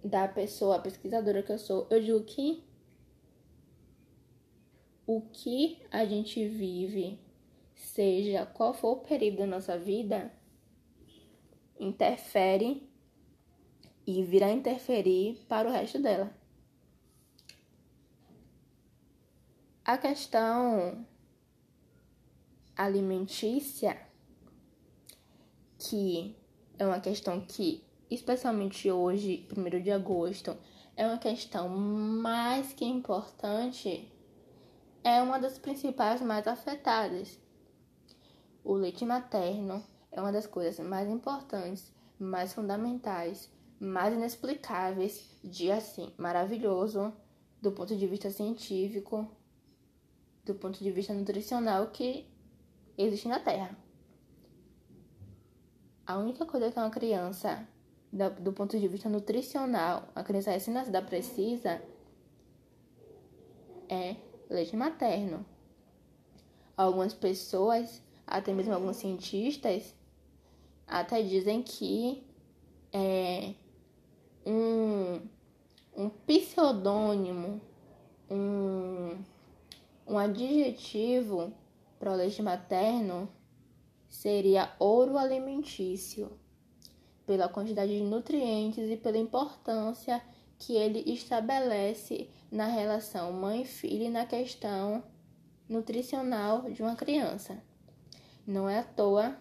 da pessoa pesquisadora que eu sou, eu digo que o que a gente vive, seja qual for o período da nossa vida, interfere e virá interferir para o resto dela. A questão alimentícia, que é uma questão que especialmente hoje, 1 de agosto, é uma questão mais que importante, é uma das principais mais afetadas. O leite materno é uma das coisas mais importantes, mais fundamentais, mais inexplicáveis de assim, maravilhoso do ponto de vista científico, do ponto de vista nutricional que existe na Terra. A única coisa que uma criança do, ponto de vista nutricional, a criança recém-nascida precisa é leite materno. Algumas pessoas, até mesmo alguns cientistas, até dizem que é um, um pseudônimo, um, um adjetivo para o leite materno seria ouro alimentício pela quantidade de nutrientes e pela importância que ele estabelece na relação mãe-filho e na questão nutricional de uma criança. Não é à toa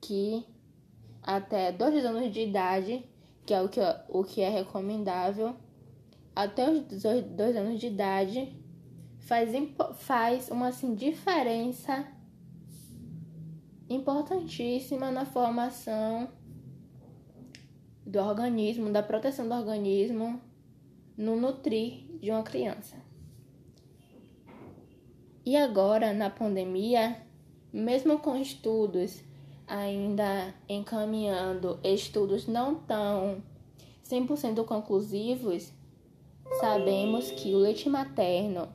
que até dois anos de idade, que é o que, o que é recomendável, até os dois anos de idade faz, faz uma assim, diferença importantíssima na formação do organismo, da proteção do organismo no nutrir de uma criança. E agora, na pandemia, mesmo com estudos ainda encaminhando estudos não tão 100% conclusivos, sabemos que o leite materno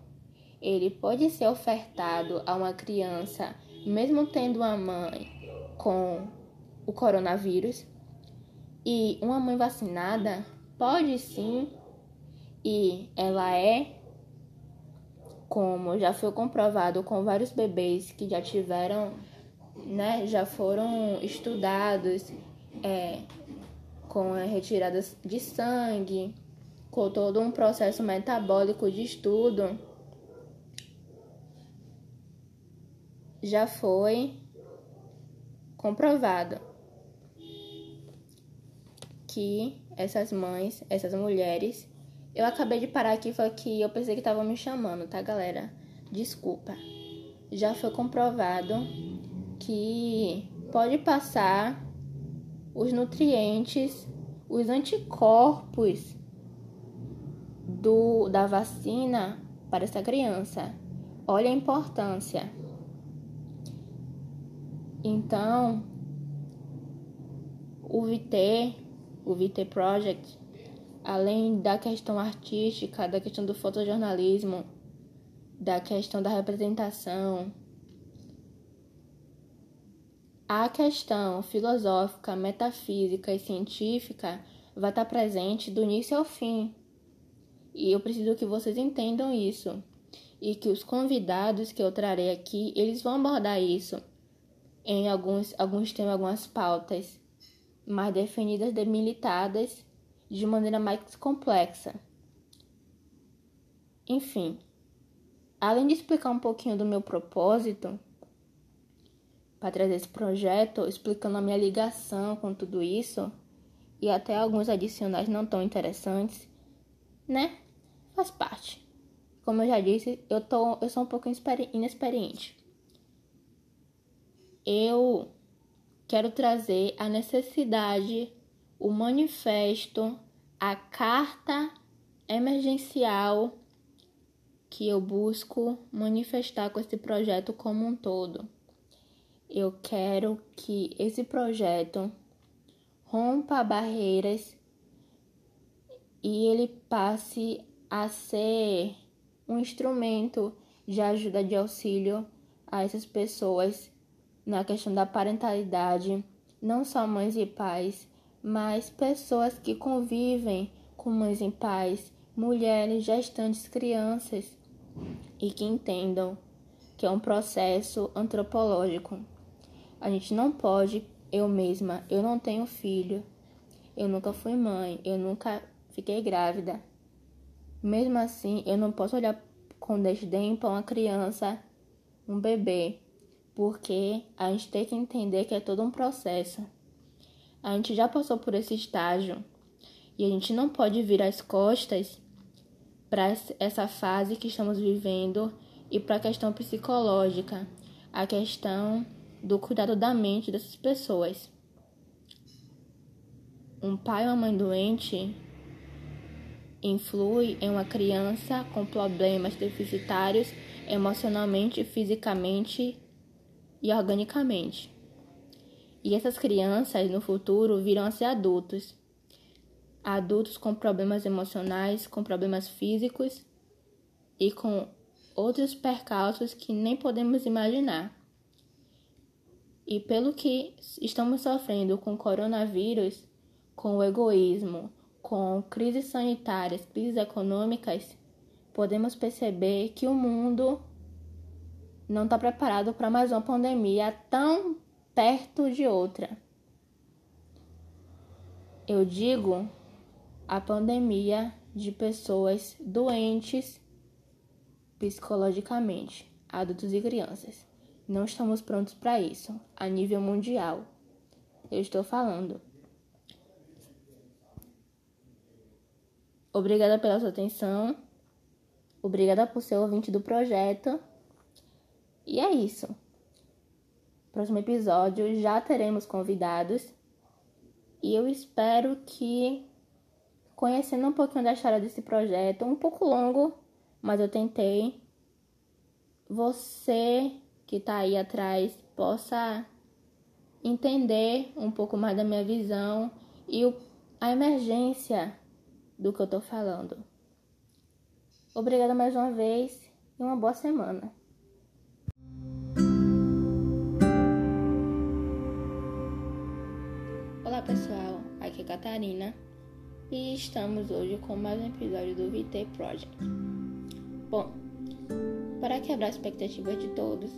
ele pode ser ofertado a uma criança mesmo tendo uma mãe com o coronavírus e uma mãe vacinada pode sim e ela é como já foi comprovado com vários bebês que já tiveram, né, já foram estudados é, com retiradas de sangue, com todo um processo metabólico de estudo, já foi comprovado que essas mães, essas mulheres, eu acabei de parar aqui foi que eu pensei que estavam me chamando, tá, galera? Desculpa. Já foi comprovado que pode passar os nutrientes, os anticorpos do, da vacina para essa criança. Olha a importância. Então, o VT, o VT Project, além da questão artística, da questão do fotojornalismo, da questão da representação, a questão filosófica, metafísica e científica vai estar presente do início ao fim. E eu preciso que vocês entendam isso. E que os convidados que eu trarei aqui, eles vão abordar isso em alguns, alguns temas, algumas pautas mais definidas, delimitadas de maneira mais complexa. Enfim, além de explicar um pouquinho do meu propósito, para trazer esse projeto, explicando a minha ligação com tudo isso e até alguns adicionais não tão interessantes, né? Faz parte. Como eu já disse, eu, tô, eu sou um pouco inexperiente. Eu quero trazer a necessidade, o manifesto, a carta emergencial que eu busco manifestar com esse projeto como um todo. Eu quero que esse projeto rompa barreiras e ele passe a ser um instrumento de ajuda de auxílio a essas pessoas na questão da parentalidade, não só mães e pais, mas pessoas que convivem com mães e pais, mulheres, gestantes, crianças e que entendam que é um processo antropológico. A gente não pode, eu mesma, eu não tenho filho, eu nunca fui mãe, eu nunca fiquei grávida. Mesmo assim, eu não posso olhar com desdém para uma criança, um bebê, porque a gente tem que entender que é todo um processo. A gente já passou por esse estágio e a gente não pode virar as costas para essa fase que estamos vivendo e para a questão psicológica, a questão do cuidado da mente dessas pessoas. Um pai ou uma mãe doente influi em uma criança com problemas deficitários emocionalmente, fisicamente e organicamente. E essas crianças no futuro virão a ser adultos. Adultos com problemas emocionais, com problemas físicos e com outros percalços que nem podemos imaginar. E pelo que estamos sofrendo com o coronavírus, com o egoísmo, com crises sanitárias, crises econômicas, podemos perceber que o mundo não está preparado para mais uma pandemia tão perto de outra. Eu digo a pandemia de pessoas doentes psicologicamente, adultos e crianças. Não estamos prontos para isso, a nível mundial. Eu estou falando. Obrigada pela sua atenção. Obrigada por ser ouvinte do projeto. E é isso. Próximo episódio já teremos convidados. E eu espero que, conhecendo um pouquinho da história desse projeto, um pouco longo, mas eu tentei, você que está aí atrás possa entender um pouco mais da minha visão e a emergência do que eu estou falando. Obrigada mais uma vez e uma boa semana. Aqui Catarina e estamos hoje com mais um episódio do VT Project. Bom, para quebrar as expectativas de todos,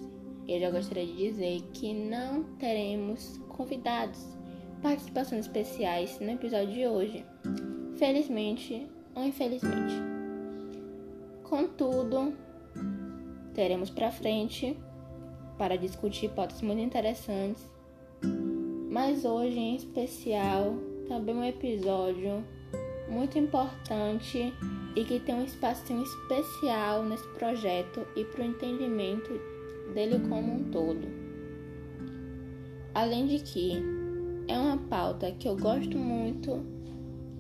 eu já gostaria de dizer que não teremos convidados, participações especiais no episódio de hoje. Felizmente ou infelizmente. Contudo, teremos para frente para discutir hipóteses muito interessantes, mas hoje em especial também um episódio muito importante e que tem um espaço especial nesse projeto e para o entendimento dele como um todo. Além de que é uma pauta que eu gosto muito,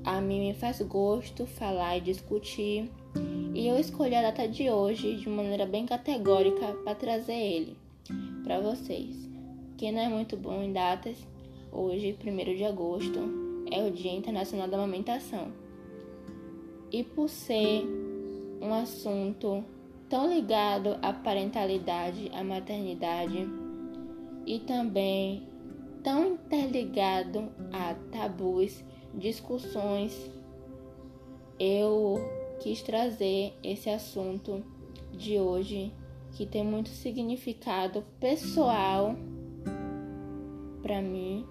a mim me faz gosto falar e discutir, e eu escolhi a data de hoje de maneira bem categórica para trazer ele para vocês. Quem não é muito bom em datas, hoje, 1 de agosto, é o Dia Internacional da Amamentação. E por ser um assunto tão ligado à parentalidade, à maternidade e também tão interligado a tabus, discussões, eu quis trazer esse assunto de hoje que tem muito significado pessoal para mim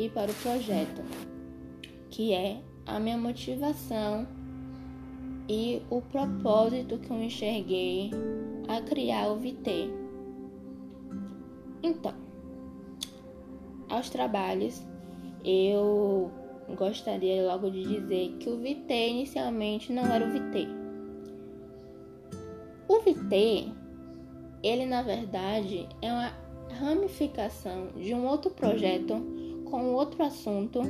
e para o projeto, que é a minha motivação e o propósito que eu enxerguei a criar o VT. Então, aos trabalhos, eu gostaria logo de dizer que o VT inicialmente não era o VT. O VT, ele na verdade é uma ramificação de um outro projeto com outro assunto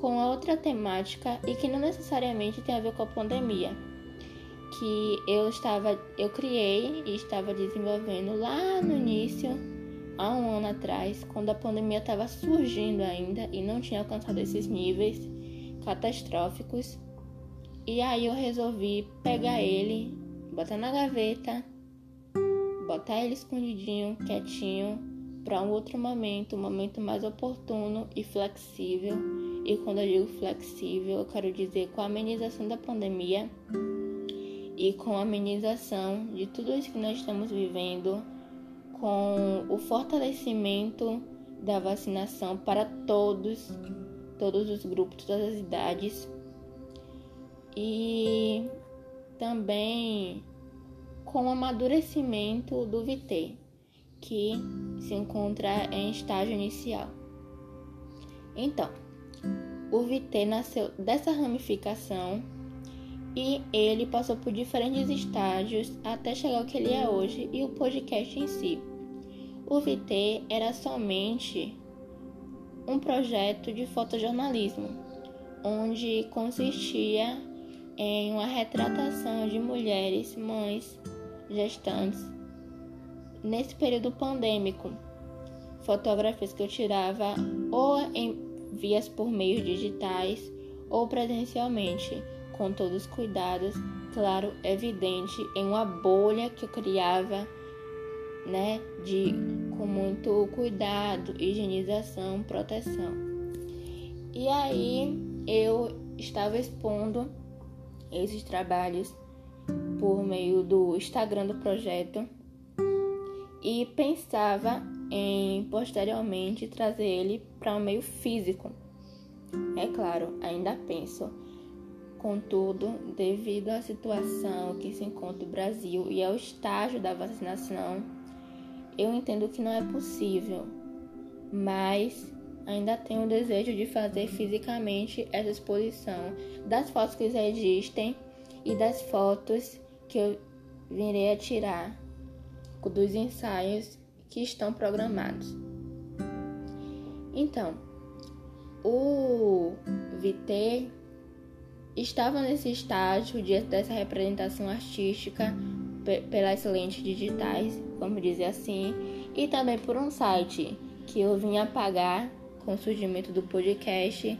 com outra temática e que não necessariamente tem a ver com a pandemia, que eu estava, eu criei e estava desenvolvendo lá no início, há um ano atrás, quando a pandemia estava surgindo ainda e não tinha alcançado esses níveis catastróficos. E aí eu resolvi pegar ele, botar na gaveta, botar ele escondidinho, quietinho, para um outro momento, um momento mais oportuno e flexível e quando eu digo flexível, eu quero dizer com a amenização da pandemia e com a amenização de tudo isso que nós estamos vivendo, com o fortalecimento da vacinação para todos, todos os grupos, todas as idades. E também com o amadurecimento do VT, que se encontra em estágio inicial. Então, o VT nasceu dessa ramificação e ele passou por diferentes estágios até chegar ao que ele é hoje e o podcast em si. O VT era somente um projeto de fotojornalismo, onde consistia em uma retratação de mulheres, mães, gestantes, nesse período pandêmico. Fotografias que eu tirava ou em vias por meios digitais ou presencialmente, com todos os cuidados, claro, evidente, em uma bolha que eu criava, né, de com muito cuidado, higienização, proteção. E aí eu estava expondo esses trabalhos por meio do Instagram do projeto e pensava em posteriormente trazer ele para um meio físico. É claro, ainda penso. Contudo, devido à situação que se encontra o Brasil e ao estágio da vacinação, eu entendo que não é possível, mas ainda tenho o desejo de fazer fisicamente essa exposição das fotos que já existem e das fotos que eu virei a tirar dos ensaios que estão programados. Então, o VT estava nesse estágio de, dessa representação artística pelas lentes digitais, vamos dizer assim, e também por um site que eu vim apagar com o surgimento do podcast,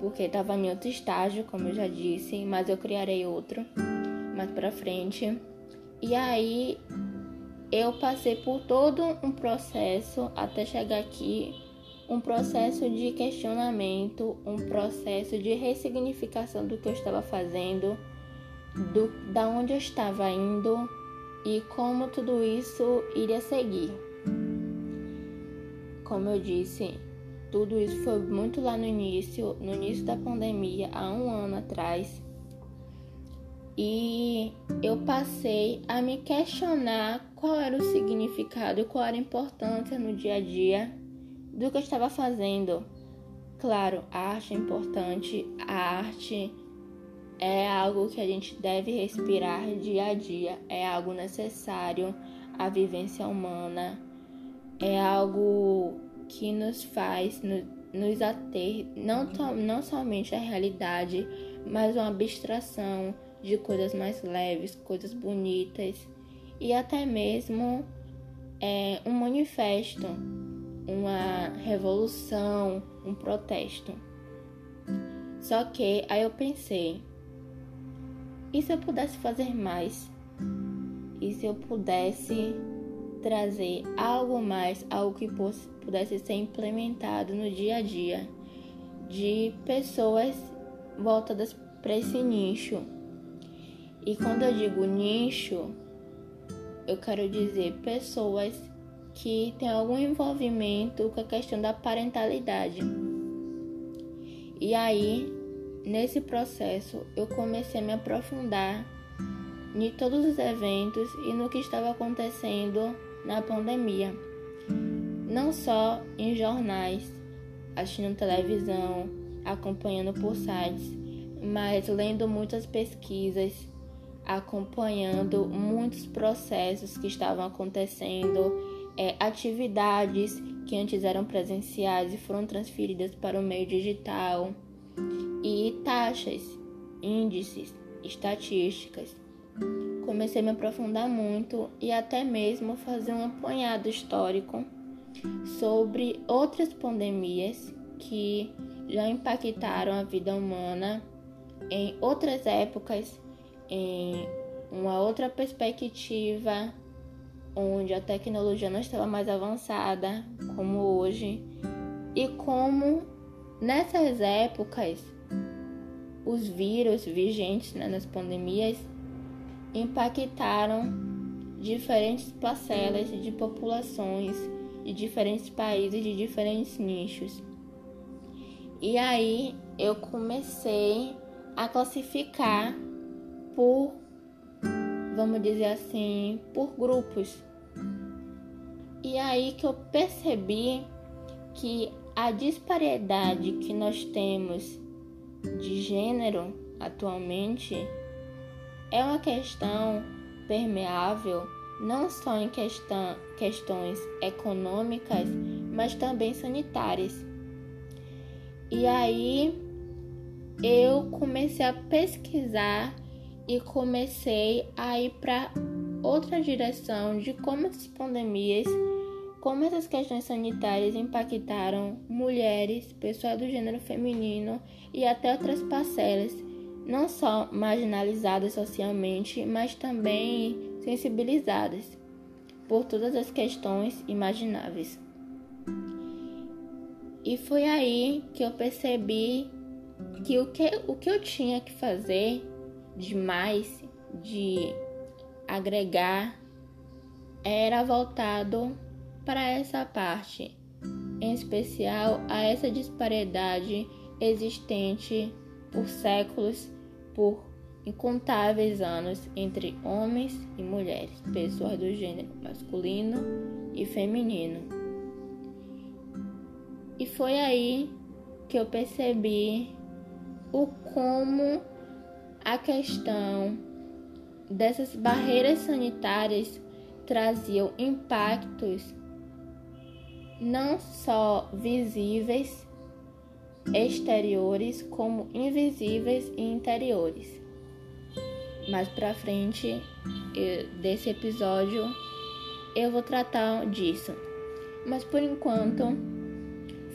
porque estava em outro estágio, como eu já disse, mas eu criarei outro. mais pra frente. E aí eu passei por todo um processo até chegar aqui, um processo de questionamento, um processo de ressignificação do que eu estava fazendo, do da onde eu estava indo e como tudo isso iria seguir. Como eu disse, tudo isso foi muito lá no início, no início da pandemia, há um ano atrás. E eu passei a me questionar qual era o significado qual era a importância no dia a dia do que eu estava fazendo. Claro, a arte é importante, a arte é algo que a gente deve respirar dia a dia, é algo necessário à vivência humana, é algo que nos faz nos ater não, não somente à realidade, mas uma abstração de coisas mais leves, coisas bonitas e até mesmo é, um manifesto, uma revolução, um protesto. Só que aí eu pensei, e se eu pudesse fazer mais? E se eu pudesse trazer algo mais, algo que pudesse ser implementado no dia a dia de pessoas voltadas para esse nicho. E quando eu digo nicho, eu quero dizer pessoas que têm algum envolvimento com a questão da parentalidade. E aí, nesse processo, eu comecei a me aprofundar em todos os eventos e no que estava acontecendo na pandemia. Não só em jornais, assistindo televisão, acompanhando por sites, mas lendo muitas pesquisas, acompanhando muitos processos que estavam acontecendo, é, atividades que antes eram presenciais e foram transferidas para o meio digital, e taxas, índices, estatísticas. Comecei a me aprofundar muito e até mesmo fazer um apanhado histórico sobre outras pandemias que já impactaram a vida humana em outras épocas, em uma outra perspectiva, onde a tecnologia não estava mais avançada como hoje, e como nessas épocas os vírus vigentes né, nas pandemias impactaram diferentes parcelas de populações de diferentes países, de diferentes nichos. E aí eu comecei a classificar por, vamos dizer assim, por grupos. E aí que eu percebi que a disparidade que nós temos de gênero atualmente é uma questão permeável não só em questão, questões econômicas, mas também sanitárias. E aí eu comecei a pesquisar e comecei a ir para outra direção de como essas pandemias, como essas questões sanitárias impactaram mulheres, pessoas do gênero feminino e até outras parcelas não só marginalizadas socialmente, mas também sensibilizadas por todas as questões imagináveis. E foi aí que eu percebi que o que, o que eu tinha que fazer de mais, de agregar, era voltado para essa parte, em especial a essa disparidade existente por séculos por incontáveis anos entre homens e mulheres, pessoas do gênero masculino e feminino. E foi aí que eu percebi o como a questão dessas barreiras sanitárias traziam impactos não só visíveis exteriores como invisíveis e interiores. Mais para frente desse episódio eu vou tratar disso. Mas por enquanto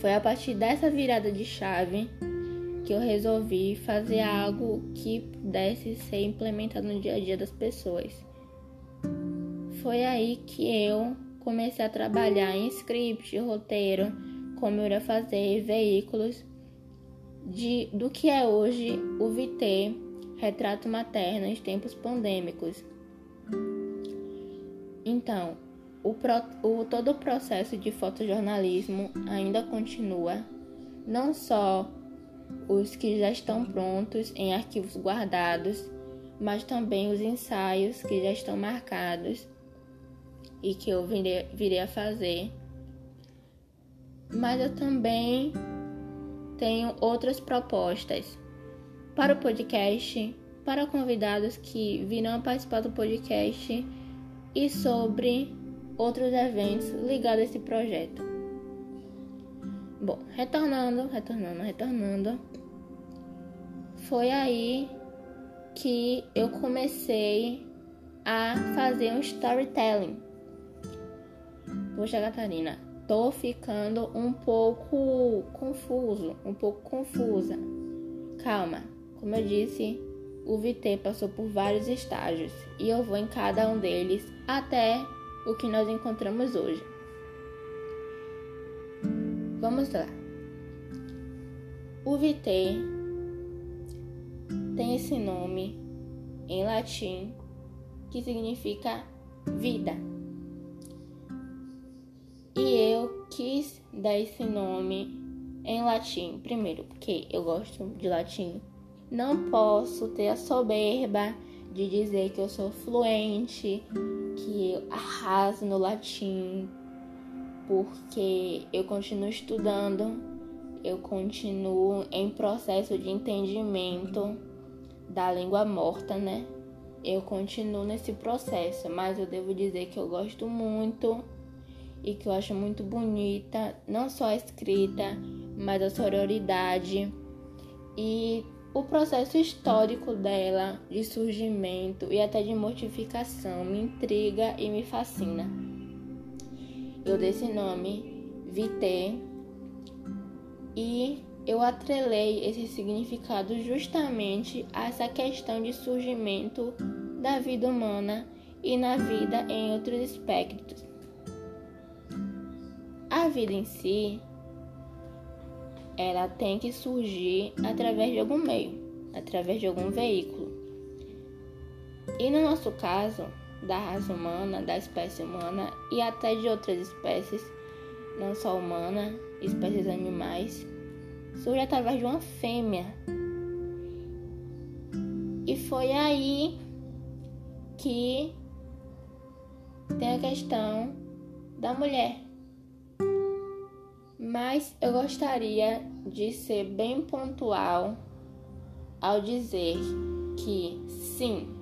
foi a partir dessa virada de chave que eu resolvi fazer algo que pudesse ser implementado no dia a dia das pessoas. Foi aí que eu comecei a trabalhar em script, roteiro, como eu iria fazer veículos de, do que é hoje o VT, retrato materno em tempos pandêmicos. Então, o, o, todo o processo de fotojornalismo ainda continua, não só os que já estão prontos em arquivos guardados, mas também os ensaios que já estão marcados e que eu virei, a fazer. Mas eu também tenho outras propostas para o podcast, para convidados que virão participar do podcast e sobre outros eventos ligados a esse projeto. Bom, retornando, retornando, retornando. Foi aí que eu comecei a fazer um storytelling. Poxa, Catarina, tô ficando um pouco confuso, um pouco confusa. Calma, como eu disse, o VT passou por vários estágios e eu vou em cada um deles até o que nós encontramos hoje. Vamos lá. O vitae tem esse nome em latim que significa vida. E eu quis dar esse nome em latim, primeiro, porque eu gosto de latim. Não posso ter a soberba de dizer que eu sou fluente, que eu arraso no latim, porque eu continuo estudando, eu continuo em processo de entendimento da língua morta, né? Eu continuo nesse processo, mas eu devo dizer que eu gosto muito e que eu acho muito bonita, não só a escrita, mas a sororidade e o processo histórico dela de surgimento e até de mortificação me intriga e me fascina eu dei esse nome, Vité, e eu atrelei esse significado justamente a essa questão de surgimento da vida humana e na vida em outros aspectos. A vida em si, ela tem que surgir através de algum meio, através de algum veículo. E no nosso caso, da raça humana, da espécie humana e até de outras espécies, não só humana, espécies animais, surge através de uma fêmea. E foi aí que tem a questão da mulher. Mas eu gostaria de ser bem pontual ao dizer que sim,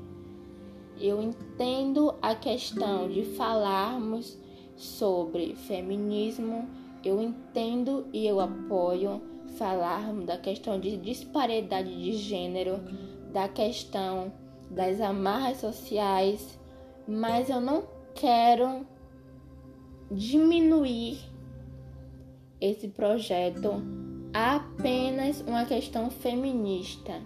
eu entendo a questão de falarmos sobre feminismo, eu entendo e eu apoio falarmos da questão de disparidade de gênero, da questão das amarras sociais, mas eu não quero diminuir esse projeto a apenas uma questão feminista.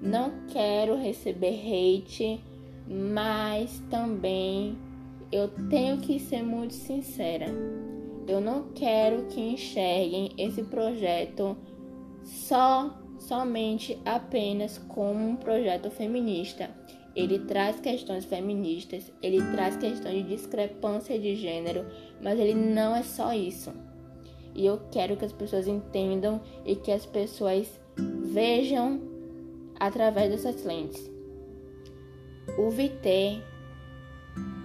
Não quero receber hate mas também eu tenho que ser muito sincera. Eu não quero que enxerguem esse projeto só somente apenas como um projeto feminista. Ele traz questões feministas, ele traz questões de discrepância de gênero, mas ele não é só isso. E eu quero que as pessoas entendam e que as pessoas vejam através dessas lentes. O VT,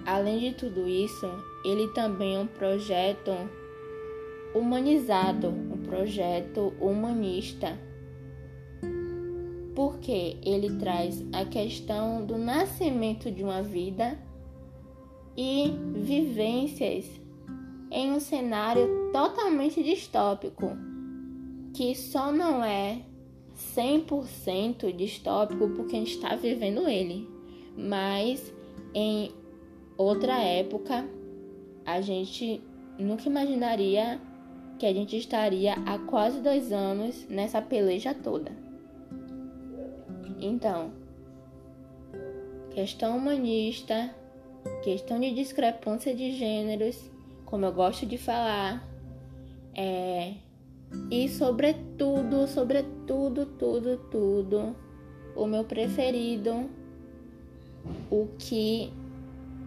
além de tudo isso, ele também é um projeto humanizado, um projeto humanista, porque ele traz a questão do nascimento de uma vida e vivências em um cenário totalmente distópico, que só não é 100% distópico porque a gente está vivendo ele mas em outra época a gente nunca imaginaria que a gente estaria há quase dois anos nessa peleja toda. Então, questão humanista, questão de discrepância de gêneros, como eu gosto de falar, é, e sobretudo, sobretudo, tudo, tudo, o meu preferido, o que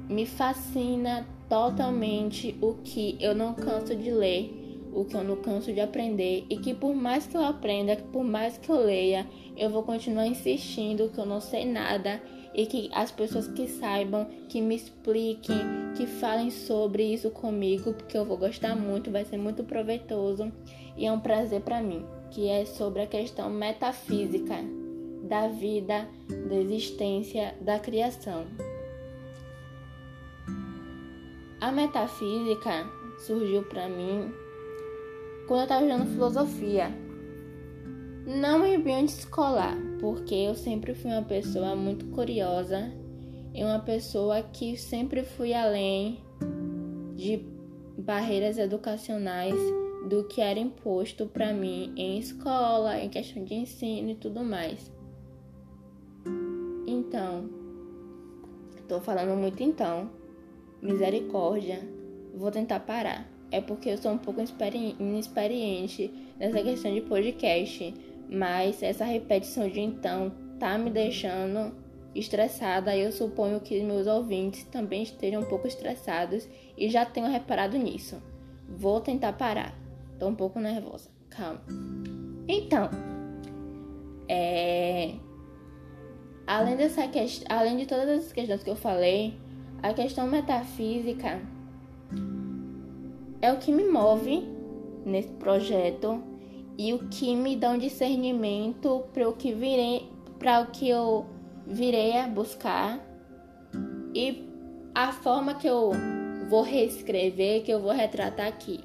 me fascina totalmente, o que eu não canso de ler, o que eu não canso de aprender e que por mais que eu aprenda, por mais que eu leia, eu vou continuar insistindo que eu não sei nada e que as pessoas que saibam, que me expliquem, que falem sobre isso comigo, porque eu vou gostar muito, vai ser muito proveitoso e é um prazer para mim, que é sobre a questão metafísica da vida, da existência, da criação. A metafísica surgiu para mim quando eu estava estudando filosofia. Não em ambiente escolar, porque eu sempre fui uma pessoa muito curiosa e uma pessoa que sempre fui além de barreiras educacionais do que era imposto para mim em escola, em questão de ensino e tudo mais. Então, tô falando muito então, misericórdia, vou tentar parar. É porque eu sou um pouco inexperiente nessa questão de podcast, mas essa repetição de então tá me deixando estressada. Eu suponho que meus ouvintes também estejam um pouco estressados e já tenham reparado nisso. Vou tentar parar. Tô um pouco nervosa. Calma. Então, é... além dessa questão, além de todas essas questões que eu falei, a questão metafísica é o que me move nesse projeto e o que me dá um discernimento para o que virei, para o que eu virei a buscar e a forma que eu vou reescrever, que eu vou retratar aqui.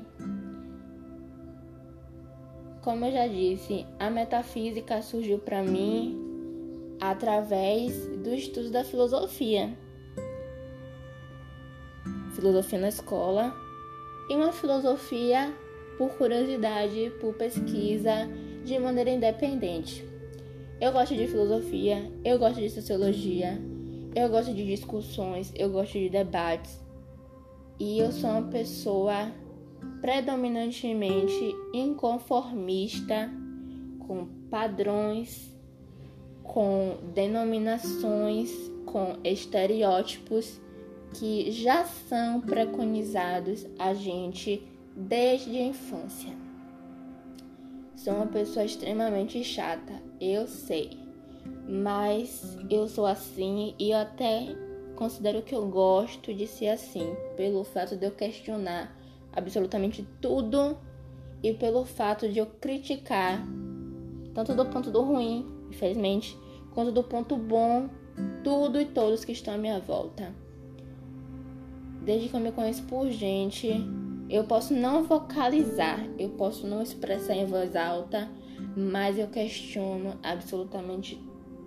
Como eu já disse, a metafísica surgiu para mim através do estudo da filosofia filosofia na escola e uma filosofia por curiosidade, por pesquisa, de maneira independente. Eu gosto de filosofia, eu gosto de sociologia, eu gosto de discussões, eu gosto de debates. E eu sou uma pessoa predominantemente inconformista com padrões, com denominações, com estereótipos que já são preconizados a gente desde a infância. Sou uma pessoa extremamente chata, eu sei, mas eu sou assim e eu até considero que eu gosto de ser assim, pelo fato de eu questionar absolutamente tudo e pelo fato de eu criticar tanto do ponto do ruim, infelizmente, quanto do ponto bom, tudo e todos que estão à minha volta. Desde que eu me conheço por gente, eu posso não vocalizar, eu posso não expressar em voz alta, mas eu questiono absolutamente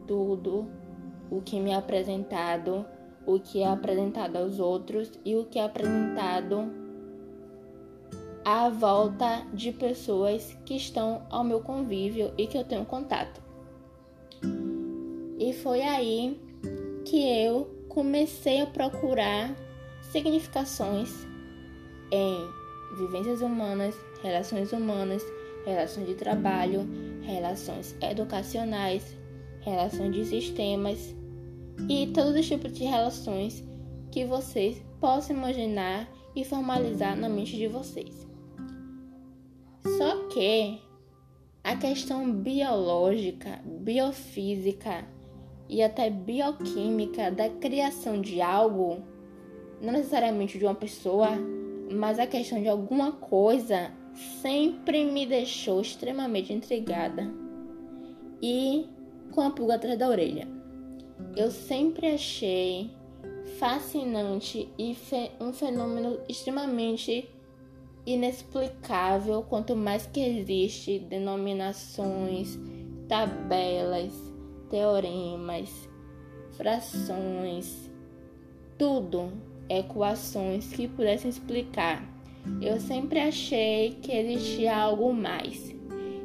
tudo o que me é apresentado, o que é apresentado aos outros e o que é apresentado à volta de pessoas que estão ao meu convívio e que eu tenho contato. E foi aí que eu comecei a procurar significações em vivências humanas, relações humanas, relações de trabalho, relações educacionais, relações de sistemas e todos os tipos de relações que vocês possam imaginar e formalizar na mente de vocês. Só que a questão biológica, biofísica e até bioquímica da criação de algo não necessariamente de uma pessoa, mas a questão de alguma coisa sempre me deixou extremamente intrigada e com a pulga atrás da orelha. Eu sempre achei fascinante e um fenômeno extremamente inexplicável quanto mais que existe denominações, tabelas, teoremas, frações, tudo equações que pudessem explicar eu sempre achei que existia algo mais.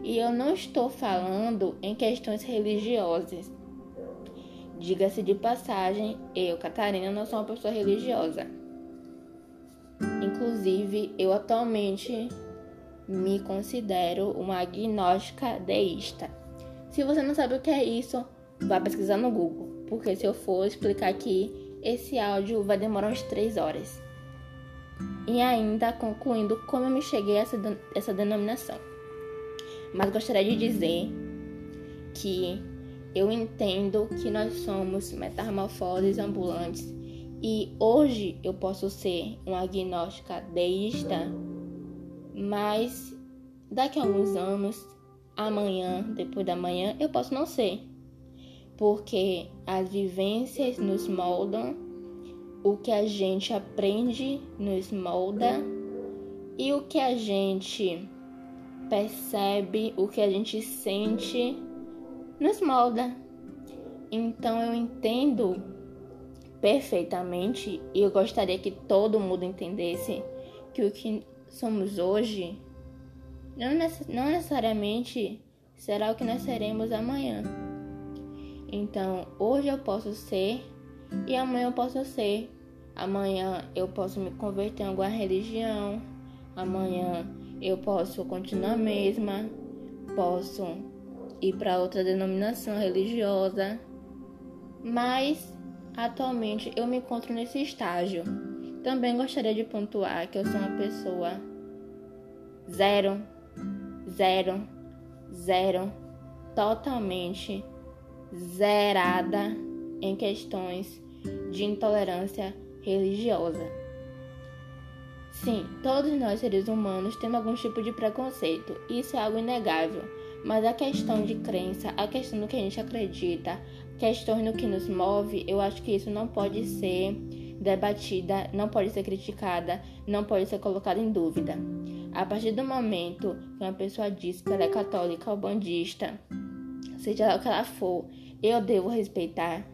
E eu não estou falando em questões religiosas. Diga-se de passagem, eu, Catarina, não sou uma pessoa religiosa. Inclusive, eu atualmente me considero uma agnóstica deísta. Se você não sabe o que é isso, vá pesquisar no Google, porque se eu for explicar aqui, esse áudio vai demorar umas 3 horas. E ainda concluindo como eu me cheguei a essa, essa denominação. Mas gostaria de dizer que eu entendo que nós somos metamorfoses ambulantes e hoje eu posso ser um agnóstica deísta, mas daqui a alguns anos, amanhã, depois da manhã, eu posso não ser. Porque as vivências nos moldam, o que a gente aprende nos molda e o que a gente percebe, o que a gente sente nos molda. Então eu entendo perfeitamente e eu gostaria que todo mundo entendesse que o que somos hoje não, não necessariamente será o que nós seremos amanhã. Então, hoje eu posso ser e amanhã eu posso ser. Amanhã eu posso me converter em alguma religião. Amanhã eu posso continuar a mesma. Posso ir para outra denominação religiosa. Mas Atualmente eu me encontro nesse estágio. Também gostaria de pontuar que eu sou uma pessoa zero, zero, zero, totalmente zerada em questões de intolerância religiosa. Sim, todos nós seres humanos temos algum tipo de preconceito, isso é algo inegável, mas a questão de crença, a questão do que a gente acredita, questões no que nos move, eu acho que isso não pode ser debatida, não pode ser criticada, não pode ser colocada em dúvida. A partir do momento que uma pessoa diz que ela é católica ou bandista, seja lá o que ela for, eu devo respeitar,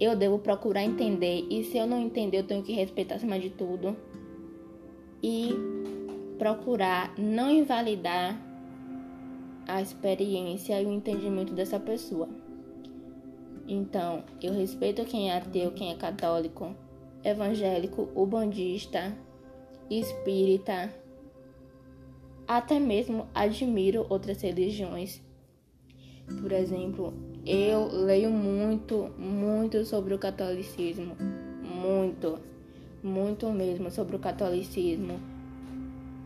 eu devo procurar entender, e se eu não entender, eu tenho que respeitar acima de tudo e procurar não invalidar a experiência e o entendimento dessa pessoa. Então, eu respeito quem é ateu, quem é católico, evangélico, ubandista, espírita, até mesmo admiro outras religiões. Por exemplo, eu leio muito, muito sobre o catolicismo, muito, muito mesmo sobre o catolicismo.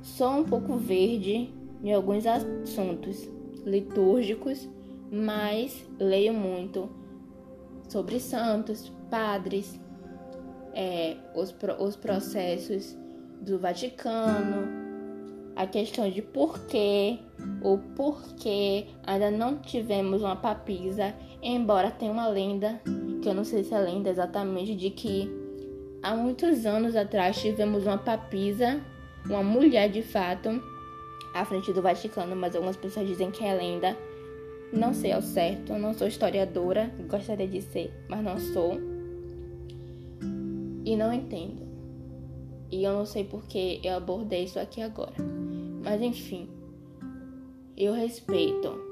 Sou um pouco verde em alguns assuntos litúrgicos, mas leio muito sobre santos, padres, é, os, os processos do Vaticano, a questão de porquê, o porquê ainda não tivemos uma papisa, embora tenha uma lenda, que eu não sei se é lenda exatamente, de que há muitos anos atrás tivemos uma papisa, uma mulher de fato, à frente do Vaticano, mas algumas pessoas dizem que é lenda não sei ao certo, não sou historiadora, gostaria de ser, mas não sou. E não entendo. E eu não sei porque eu abordei isso aqui agora. Mas enfim, eu respeito.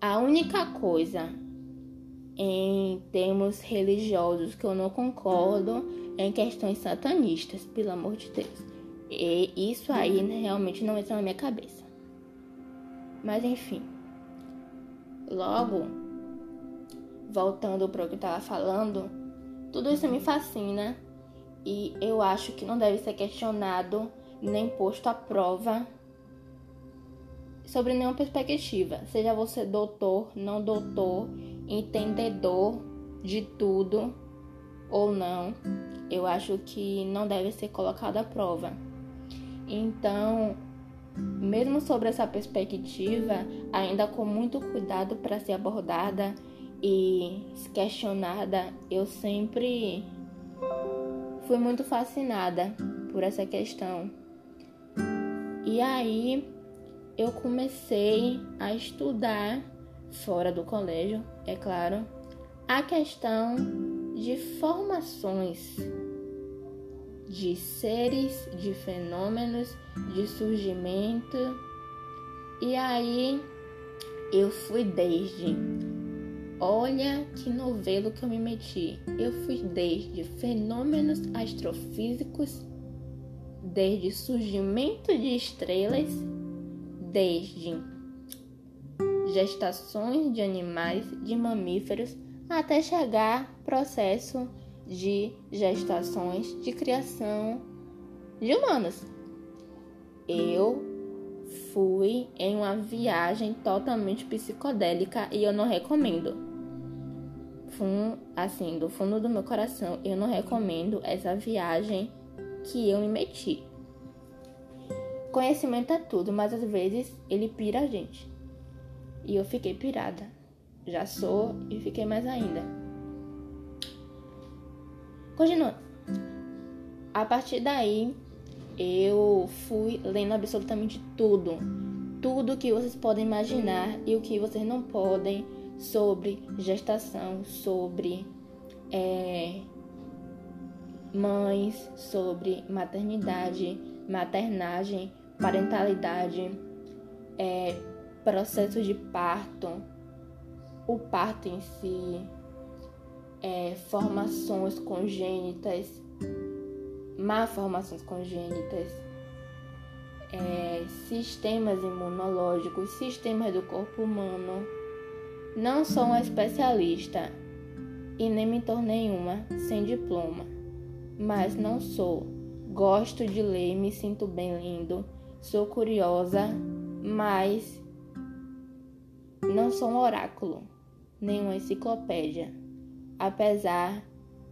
A única coisa em termos religiosos que eu não concordo é em questões satanistas, pelo amor de Deus. E isso aí realmente não entra na minha cabeça. Mas enfim. Logo, voltando para o que eu estava falando, tudo isso me fascina e eu acho que não deve ser questionado nem posto à prova sobre nenhuma perspectiva, seja você doutor, não doutor, entendedor de tudo ou não, eu acho que não deve ser colocado à prova. Então, mesmo sobre essa perspectiva, ainda com muito cuidado para ser abordada e questionada, eu sempre fui muito fascinada por essa questão. E aí eu comecei a estudar fora do colégio, é claro, a questão de formações de seres, de fenômenos, de surgimento. E aí eu fui desde. Olha que novelo que eu me meti. Eu fui desde fenômenos astrofísicos, desde surgimento de estrelas, desde gestações de animais, de mamíferos, até chegar processo de gestações de criação de humanos. Eu fui em uma viagem totalmente psicodélica e eu não recomendo. Fum, assim, do fundo do meu coração, eu não recomendo essa viagem que eu me meti. Conhecimento é tudo, mas às vezes ele pira a gente. E eu fiquei pirada. Já sou e fiquei mais ainda. Continuando. A partir daí, eu fui lendo absolutamente tudo. Tudo que vocês podem imaginar e o que vocês não podem sobre gestação, sobre é, mães, sobre maternidade, maternagem, parentalidade, é, processo de parto, o parto em si, é, formações congênitas, malformações congênitas, é, sistemas imunológicos, sistemas do corpo humano. Não sou uma especialista e nem me tornei uma sem diploma, mas não sou. Gosto de ler, me sinto bem lendo, sou curiosa, mas não sou um oráculo, nem uma enciclopédia, apesar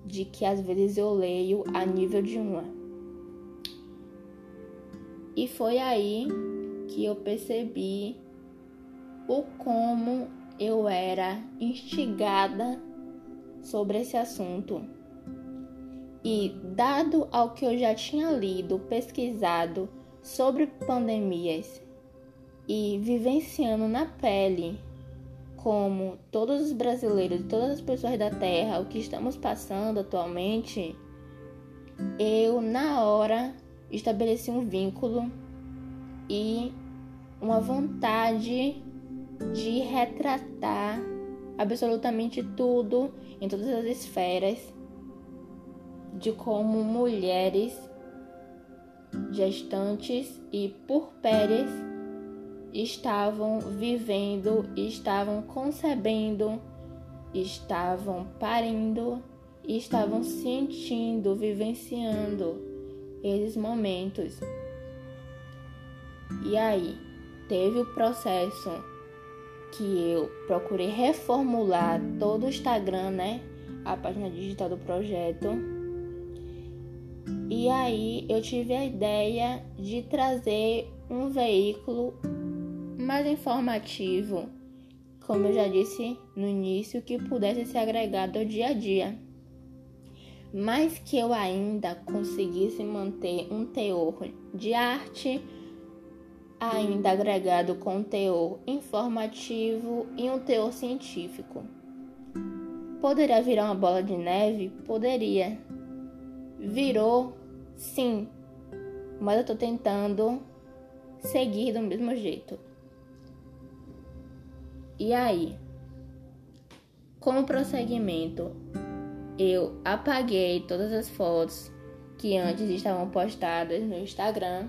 de que às vezes eu leio a nível de uma. E foi aí que eu percebi o como eu era instigada sobre esse assunto. E dado ao que eu já tinha lido, pesquisado sobre pandemias e vivenciando na pele como todos os brasileiros, todas as pessoas da Terra, o que estamos passando atualmente, eu na hora estabeleci um vínculo e uma vontade de retratar absolutamente tudo em todas as esferas de como mulheres gestantes e purpéreas estavam vivendo, estavam concebendo, estavam parindo, estavam sentindo, vivenciando esses momentos. E aí, teve o processo que eu procurei reformular todo o Instagram, né? A página digital do projeto. E aí eu tive a ideia de trazer um veículo mais informativo, como eu já disse no início, que pudesse ser agregado ao dia a dia, mas que eu ainda conseguisse manter um teor de arte, ainda agregado com um teor informativo e um teor científico. Poderia virar uma bola de neve? Poderia. Virou? Sim. Mas eu tô tentando seguir do mesmo jeito. E aí, como prosseguimento, eu apaguei todas as fotos que antes estavam postadas no Instagram,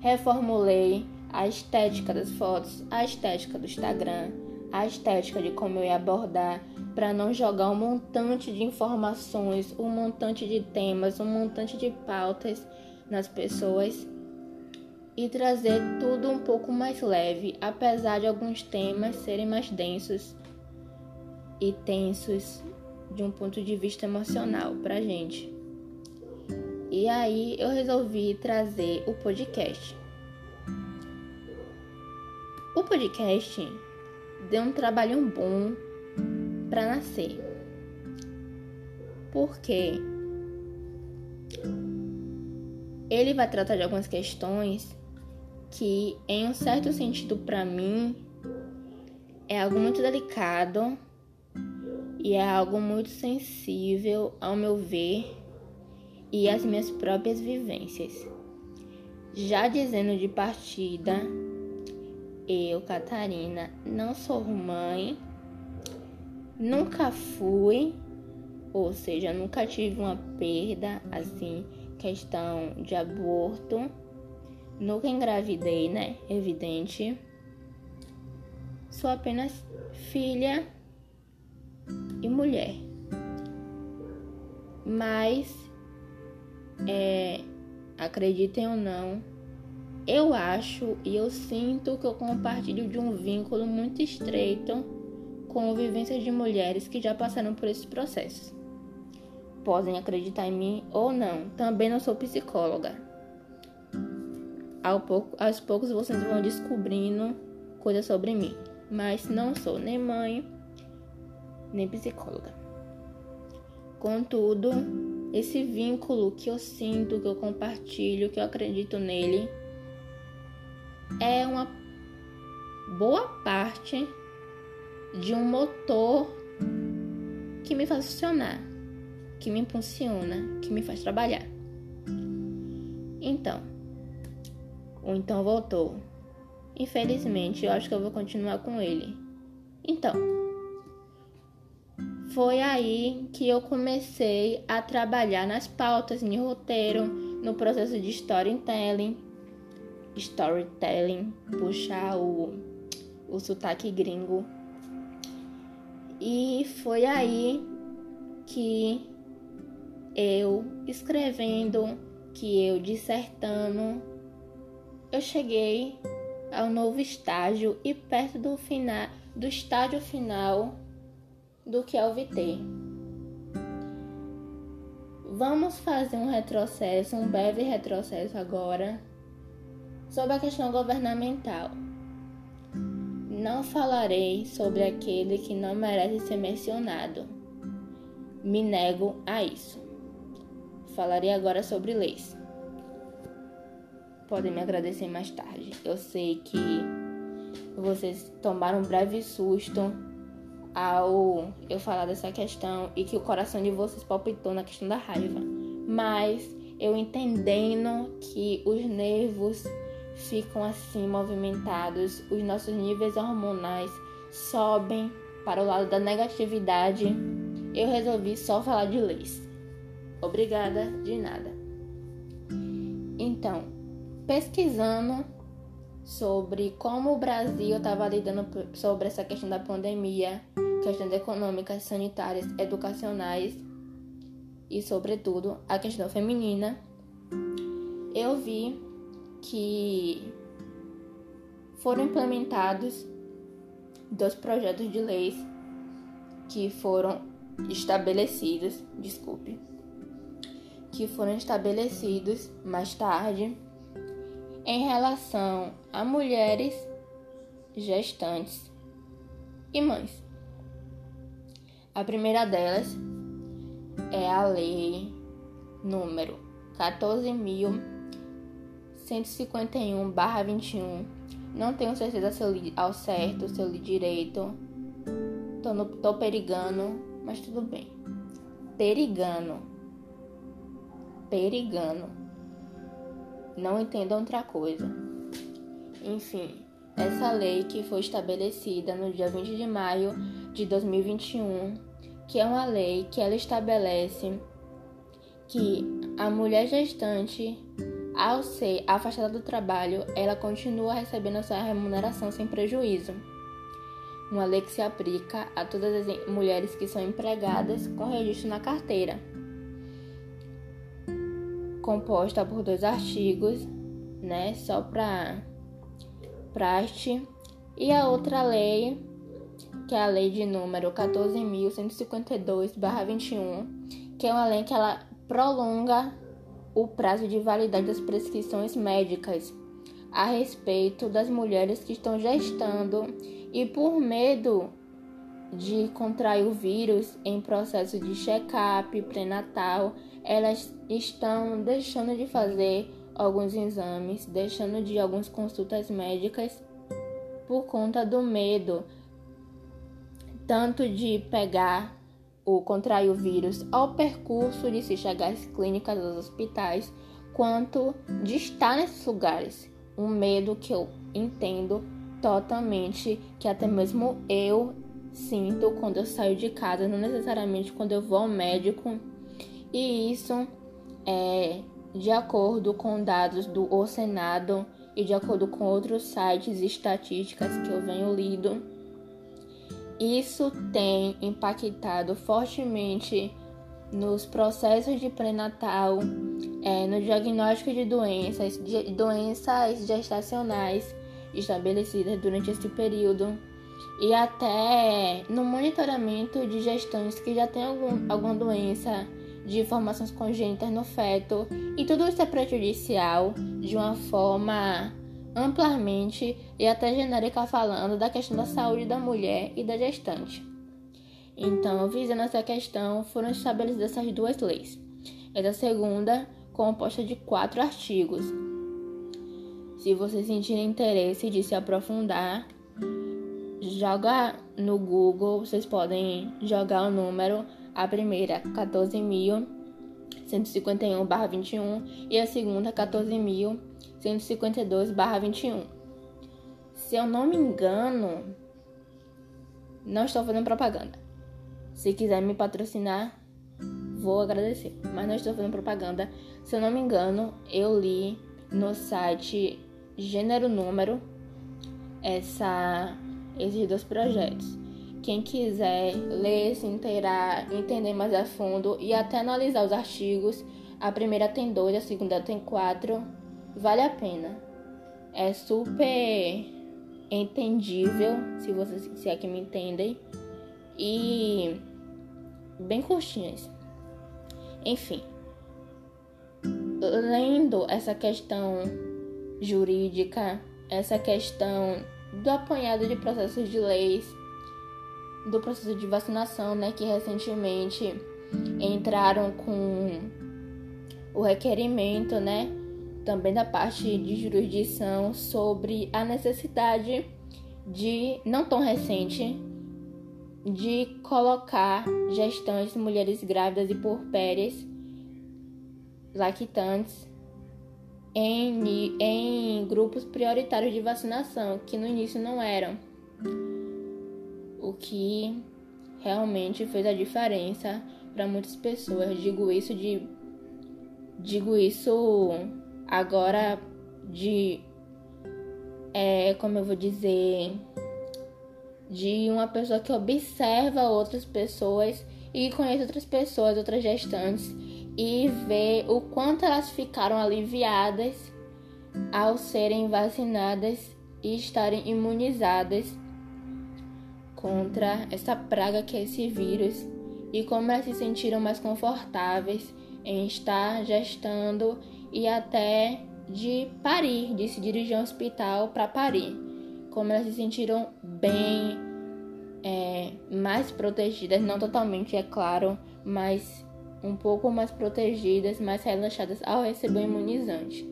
reformulei a estética das fotos, a estética do Instagram, a estética de como eu ia abordar, para não jogar um montante de informações, um montante de temas, um montante de pautas nas pessoas e trazer tudo um pouco mais leve, apesar de alguns temas serem mais densos e tensos de um ponto de vista emocional pra gente. E aí eu resolvi trazer o podcast. O podcast deu um trabalho bom para nascer. Porque ele vai tratar de algumas questões que, em um certo sentido, para mim, é algo muito delicado e é algo muito sensível, ao meu ver, e as minhas próprias vivências. Já dizendo de partida, eu, Catarina, não sou mãe, nunca fui, ou seja, nunca tive uma perda, assim, questão de aborto, nunca engravidei, né? Evidente. Sou apenas filha e mulher. Mas, é, acreditem ou não, eu acho e eu sinto que eu compartilho de um vínculo muito estreito com vivências de mulheres que já passaram por esses processos. Podem acreditar em mim ou não, também não sou psicóloga. Ao pouco, aos poucos vocês vão descobrindo coisas sobre mim, mas não sou nem mãe, nem psicóloga. Contudo, esse vínculo que eu sinto, que eu compartilho, que eu acredito nele, é uma boa parte de um motor que me faz funcionar, que me impulsiona, que me faz trabalhar. Então, o então voltou. Infelizmente, eu acho que eu vou continuar com ele. Então, foi aí que eu comecei a trabalhar nas pautas, no roteiro, no processo de storytelling, storytelling, puxar o, o sotaque gringo. E foi aí que eu escrevendo, que eu dissertando, eu cheguei ao novo estágio e perto do final, do estágio final do que o VT. Vamos fazer um retrocesso, um breve retrocesso agora sobre a questão governamental. Não falarei sobre aquele que não merece ser mencionado. Me nego a isso. Falarei agora sobre leis. Podem me agradecer mais tarde. Eu sei que vocês tomaram um breve susto ao eu falar dessa questão e que o coração de vocês palpitou na questão da raiva. Mas eu entendendo que os nervos ficam assim movimentados, os nossos níveis hormonais sobem para o lado da negatividade, eu resolvi só falar de leis. Obrigada de nada. Então, pesquisando sobre como o Brasil estava lidando sobre essa questão da pandemia, questões econômicas, sanitárias, educacionais e, sobretudo, a questão feminina, eu vi que foram implementados dois projetos de leis que foram estabelecidos, desculpe, que foram estabelecidos mais tarde em relação a mulheres gestantes e mães. A primeira delas é a lei número 14.151/21. Não tenho certeza se eu li ao certo, se eu li direito. Tô, no, tô perigando, mas tudo bem. Perigando. Perigando não entendam outra coisa. Enfim, essa lei que foi estabelecida no dia 20 de maio de 2021, que é uma lei que ela estabelece que a mulher gestante, ao ser afastada do trabalho, ela continua recebendo sua remuneração sem prejuízo. Uma lei que se aplica a todas as mulheres que são empregadas com registro na carteira composta por dois artigos, né, só para praste, e a outra lei, que é a lei de número 14.152/21, que é uma lei que ela prolonga o prazo de validade das prescrições médicas a respeito das mulheres que estão gestando e por medo de contrair o vírus em processo de check-up pré-natal, elas estão deixando de fazer alguns exames, deixando de algumas consultas médicas por conta do medo tanto de pegar o contrair o vírus ao percurso de se chegar às clínicas, aos hospitais, quanto de estar nesses lugares. Um medo que eu entendo totalmente, que até mesmo eu sinto quando eu saio de casa, não necessariamente quando eu vou ao médico. E isso é de acordo com dados do O Senado e de acordo com outros sites e estatísticas que eu venho lido, isso tem impactado fortemente nos processos de pré-natal, é, no diagnóstico de doenças, de doenças gestacionais estabelecidas durante esse período e até no monitoramento de gestantes que já têm algum, alguma doença de formações congênitas no feto, e tudo isso é prejudicial de uma forma amplamente e até genérica falando da questão da saúde da mulher e da gestante. Então, visando essa questão, foram estabelecidas essas duas leis. Essa segunda, composta de quatro artigos. Se vocês sentirem interesse de se aprofundar, joga no Google, vocês podem jogar o número a primeira, 14.151-21 e a segunda, 14.152-21. Se eu não me engano, não estou fazendo propaganda. Se quiser me patrocinar, vou agradecer. Mas não estou fazendo propaganda. Se eu não me engano, eu li no site Gênero Número essa, esses dois projetos. Quem quiser ler, se inteirar, entender mais a fundo e até analisar os artigos, a primeira tem dois, a segunda tem quatro, vale a pena. É super entendível, se vocês se é que me entendem, e bem curtinhas. Enfim, lendo essa questão jurídica, essa questão do apanhado de processos de leis do processo de vacinação, né, que recentemente entraram com o requerimento, né, também da parte de jurisdição sobre a necessidade de não tão recente de colocar gestantes, mulheres grávidas e porpérias lactantes em, em grupos prioritários de vacinação, que no início não eram o que realmente fez a diferença para muitas pessoas. Digo isso de digo isso agora de é, como eu vou dizer de uma pessoa que observa outras pessoas e conhece outras pessoas, outras gestantes e vê o quanto elas ficaram aliviadas ao serem vacinadas e estarem imunizadas contra essa praga que é esse vírus e como elas se sentiram mais confortáveis em estar gestando e até de parir, de se dirigir ao hospital para parir. Como elas se sentiram bem, é, mais protegidas, não totalmente, é claro, mas um pouco mais protegidas, mais relaxadas ao receber o imunizante.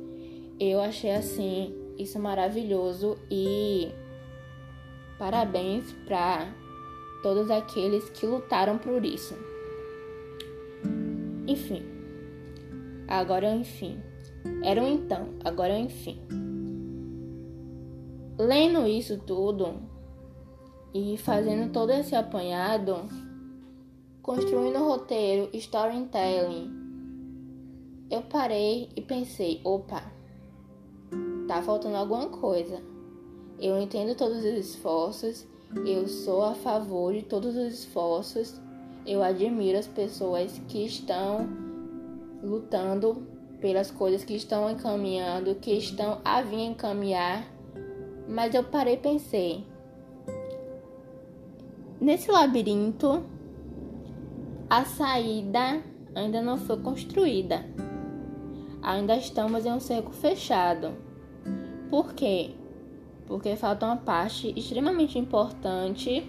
Eu achei assim isso maravilhoso e Parabéns para todos aqueles que lutaram por isso. Enfim. Agora enfim. Era um então, agora é o enfim. Lendo isso tudo e fazendo todo esse apanhado, construindo roteiro, storytelling, eu parei e pensei, opa, tá faltando alguma coisa. Eu entendo todos os esforços, eu sou a favor de todos os esforços, eu admiro as pessoas que estão lutando pelas coisas que estão encaminhando, que estão a vir encaminhar, mas eu parei e pensei: nesse labirinto, a saída ainda não foi construída. Ainda estamos em um cerco fechado. Por quê? porque falta uma parte extremamente importante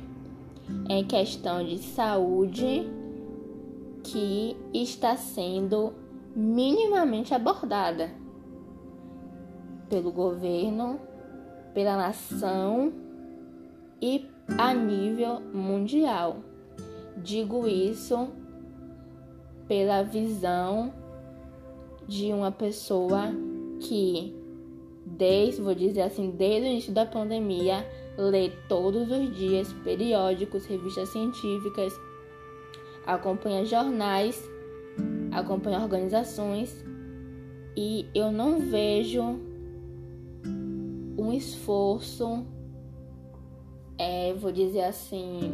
em questão de saúde que está sendo minimamente abordada pelo governo, pela nação e a nível mundial. digo isso pela visão de uma pessoa que desde, vou dizer assim, desde o início da pandemia, lê todos os dias periódicos, revistas científicas, acompanha jornais, acompanha organizações e eu não vejo um esforço, é, vou dizer assim,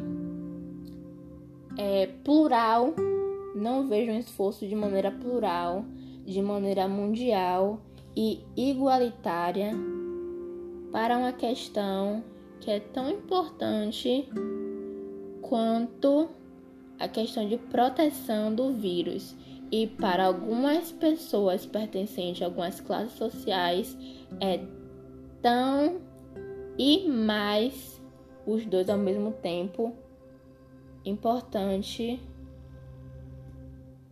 é, plural, não vejo um esforço de maneira plural, de maneira mundial e igualitária para uma questão que é tão importante quanto a questão de proteção do vírus. E para algumas pessoas pertencentes a algumas classes sociais é tão e mais os dois ao mesmo tempo importante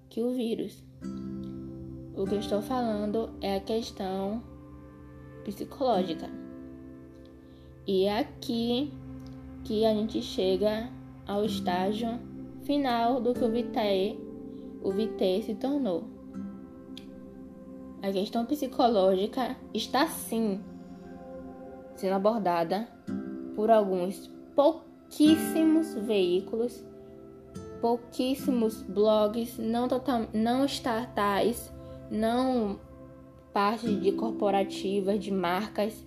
que o vírus. O que eu estou falando é a questão psicológica. E é aqui que a gente chega ao estágio final do que o VTE, o VT se tornou. A questão psicológica está sim sendo abordada por alguns pouquíssimos veículos, pouquíssimos blogs não, total, não estatais não parte de corporativas, de marcas,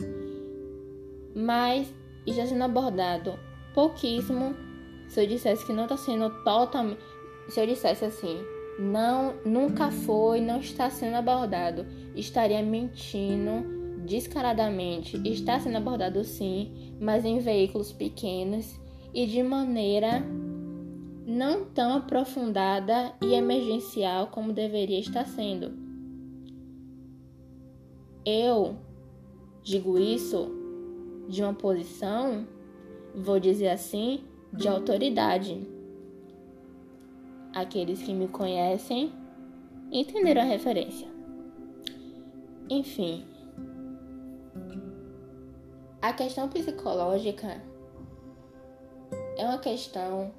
mas está sendo abordado pouquíssimo. Se eu dissesse que não está sendo totalmente. Se eu dissesse assim, não, nunca foi, não está sendo abordado, estaria mentindo descaradamente. Está sendo abordado sim, mas em veículos pequenos e de maneira não tão aprofundada e emergencial como deveria estar sendo. Eu digo isso de uma posição, vou dizer assim, de autoridade. Aqueles que me conhecem entenderam a referência. Enfim, a questão psicológica é uma questão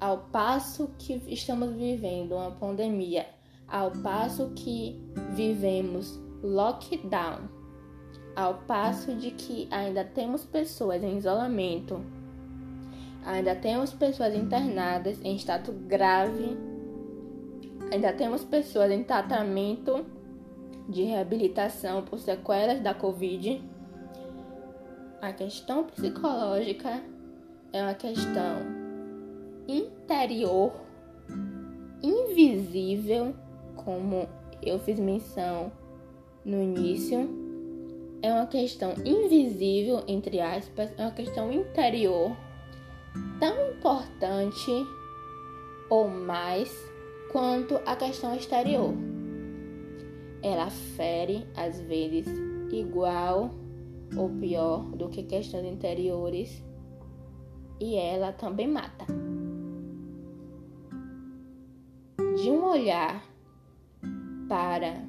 ao passo que estamos vivendo uma pandemia, ao passo que vivemos lockdown, ao passo de que ainda temos pessoas em isolamento, ainda temos pessoas internadas em estado grave, ainda temos pessoas em tratamento de reabilitação por sequelas da Covid. A questão psicológica é uma questão interior, invisível, como eu fiz menção no início. É uma questão invisível, entre aspas, é uma questão interior tão importante ou mais quanto a questão exterior. Ela fere, às vezes, igual ou pior do que questões interiores e ela também mata. De um olhar para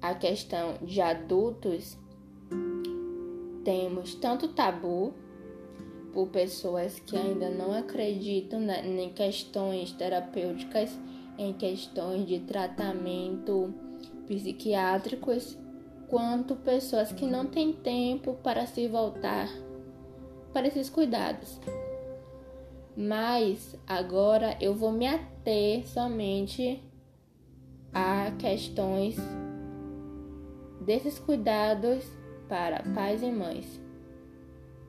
a questão de adultos, temos tanto tabu por pessoas que ainda não acreditam em questões terapêuticas, em questões de tratamento psiquiátricos, quanto pessoas que não têm tempo para se voltar para esses cuidados. Mas agora eu vou me ater somente a questões desses cuidados para pais e mães,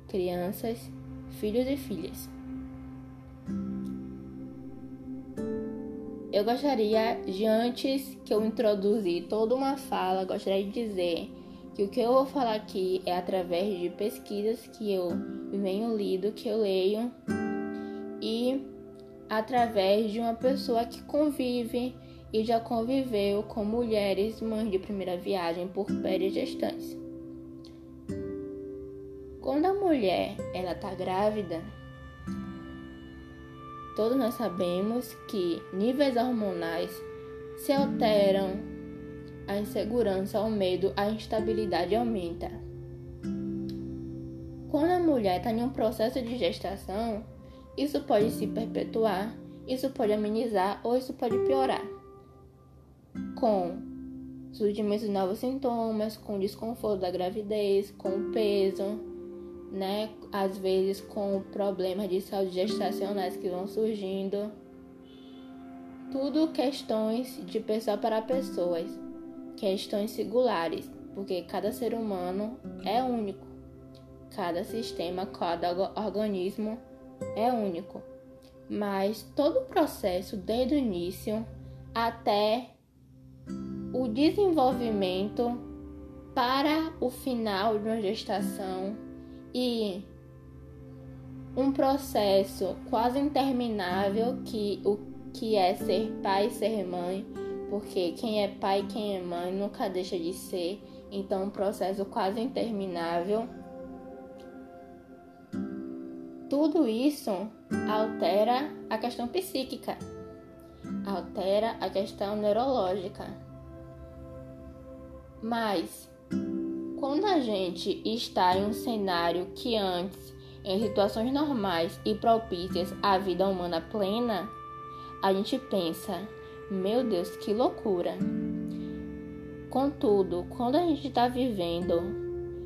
crianças, filhos e filhas. Eu gostaria de antes que eu introduzir toda uma fala, gostaria de dizer que o que eu vou falar aqui é através de pesquisas que eu venho lido, que eu leio e através de uma pessoa que convive e já conviveu com mulheres mães de primeira viagem por période gestantes. Quando a mulher ela está grávida, todos nós sabemos que níveis hormonais se alteram, a insegurança, o medo, a instabilidade aumenta. Quando a mulher está em um processo de gestação, isso pode se perpetuar, isso pode amenizar ou isso pode piorar. Com surgimento de novos sintomas, com desconforto da gravidez, com peso, né? Às vezes com problemas de saúde gestacionais que vão surgindo. Tudo questões de pessoa para pessoas, questões singulares, porque cada ser humano é único. Cada sistema, cada organismo é único. Mas todo o processo, desde o início até o desenvolvimento para o final de uma gestação e um processo quase interminável que o que é ser pai e ser mãe, porque quem é pai quem é mãe nunca deixa de ser, então um processo quase interminável. Tudo isso altera a questão psíquica, altera a questão neurológica. Mas quando a gente está em um cenário que antes, em situações normais e propícias à vida humana plena, a gente pensa: meu Deus, que loucura! Contudo, quando a gente está vivendo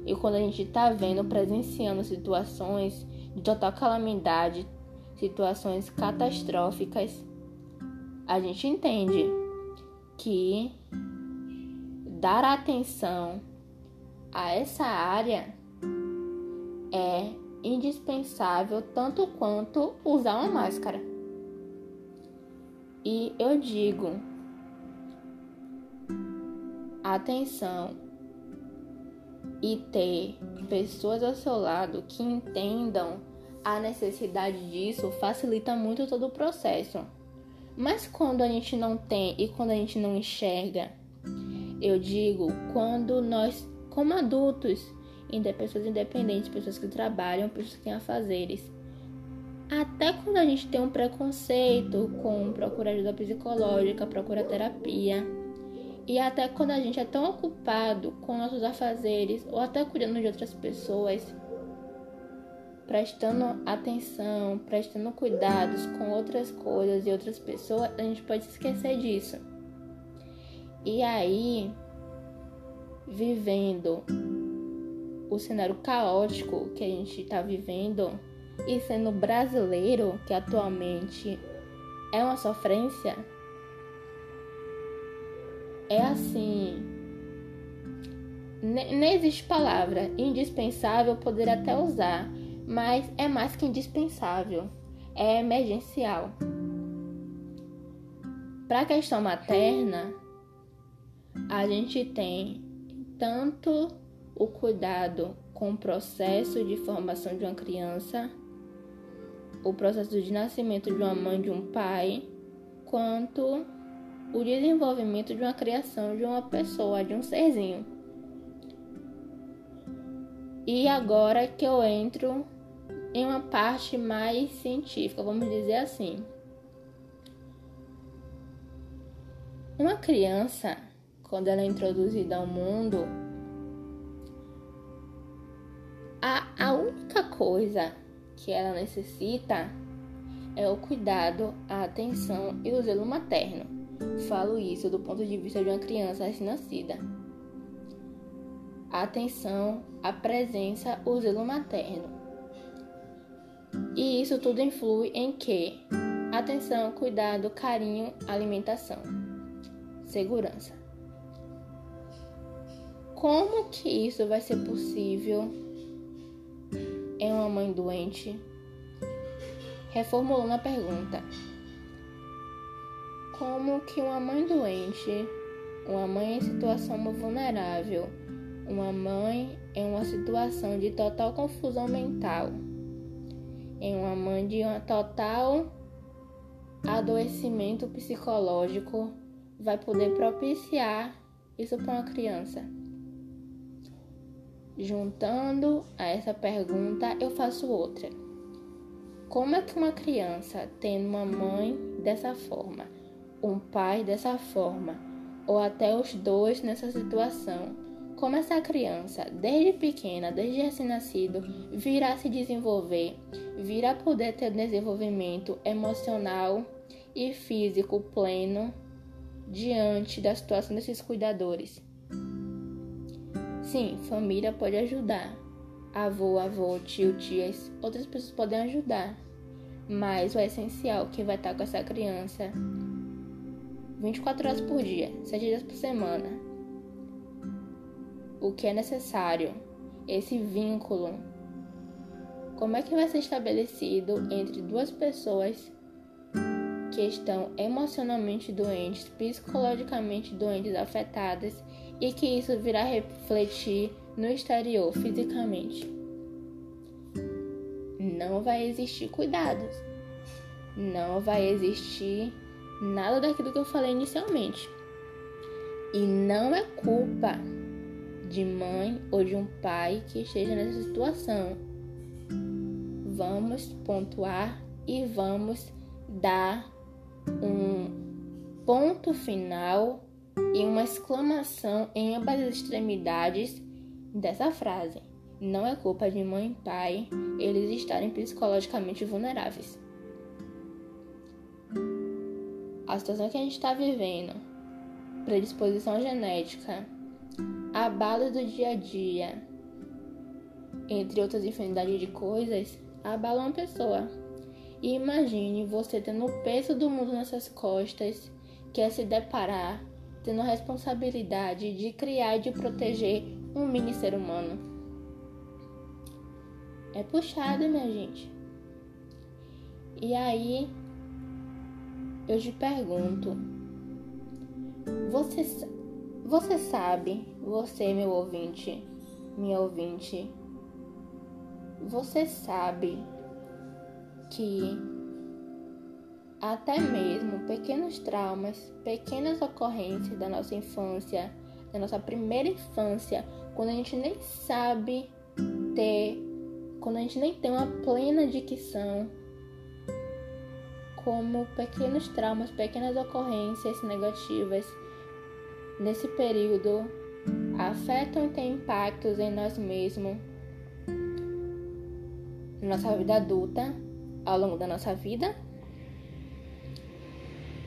e quando a gente está vendo, presenciando situações de total calamidade, situações catastróficas, a gente entende que dar atenção a essa área é indispensável tanto quanto usar uma máscara. E eu digo, atenção e ter pessoas ao seu lado que entendam a necessidade disso facilita muito todo o processo. Mas quando a gente não tem e quando a gente não enxerga, eu digo, quando nós como adultos, pessoas independentes, pessoas que trabalham, pessoas que têm afazeres. Até quando a gente tem um preconceito com procurar ajuda psicológica, procurar terapia, e até quando a gente é tão ocupado com nossos afazeres ou até cuidando de outras pessoas, prestando atenção, prestando cuidados com outras coisas e outras pessoas, a gente pode esquecer disso. E aí, vivendo o cenário caótico que a gente está vivendo e sendo brasileiro, que atualmente é uma sofrência, é assim. Nem existe palavra. Indispensável poder até usar, mas é mais que indispensável. É emergencial. Para a questão materna, a gente tem tanto o cuidado com o processo de formação de uma criança, o processo de nascimento de uma mãe de um pai, quanto o desenvolvimento de uma criação de uma pessoa, de um serzinho. E agora que eu entro em uma parte mais científica, vamos dizer assim. Uma criança quando ela é introduzida ao mundo, a, a única coisa que ela necessita é o cuidado, a atenção e o zelo materno. Falo isso do ponto de vista de uma criança recém-nascida. A atenção, a presença, o zelo materno. E isso tudo influi em que? Atenção, cuidado, carinho, alimentação, segurança. Como que isso vai ser possível em uma mãe doente? Reformulando a pergunta. Como que uma mãe doente, uma mãe em situação vulnerável, uma mãe em uma situação de total confusão mental, em uma mãe de um total adoecimento psicológico, vai poder propiciar isso para uma criança? Juntando a essa pergunta, eu faço outra. Como é que uma criança tendo uma mãe dessa forma, um pai dessa forma, ou até os dois nessa situação, como essa criança, desde pequena, desde recém-nascido, virá se desenvolver, virá poder ter desenvolvimento emocional e físico pleno diante da situação desses cuidadores. Sim, família pode ajudar. Avô, avô, tio, tias, outras pessoas podem ajudar. Mas o essencial, que vai estar com essa criança 24 horas por dia, 7 dias por semana. O que é necessário? Esse vínculo. Como é que vai ser estabelecido entre duas pessoas que estão emocionalmente doentes, psicologicamente doentes, afetadas e que isso virá refletir no exterior, fisicamente? Não vai existir cuidados. Não vai existir nada daquilo que eu falei inicialmente. E não é culpa de mãe ou de um pai que esteja nessa situação. Vamos pontuar e vamos dar um ponto final e uma exclamação em ambas as extremidades dessa frase. Não é culpa de mãe e pai eles estarem psicologicamente vulneráveis. a situação que a gente está vivendo, predisposição genética, abalo do dia a dia, entre outras infinidade de coisas, abalam uma pessoa. E imagine você tendo o peso do mundo nessas costas, que é se deparar, tendo a responsabilidade de criar e de proteger um mini ser humano. É puxado, minha gente. E aí, eu te pergunto: você, você sabe, você, meu ouvinte, minha ouvinte, você sabe que até mesmo pequenos traumas, pequenas ocorrências da nossa infância, da nossa primeira infância, quando a gente nem sabe ter, quando a gente nem tem uma plena dicção como pequenos traumas, pequenas ocorrências negativas nesse período afetam e têm impactos em nós mesmos, na nossa vida adulta, ao longo da nossa vida?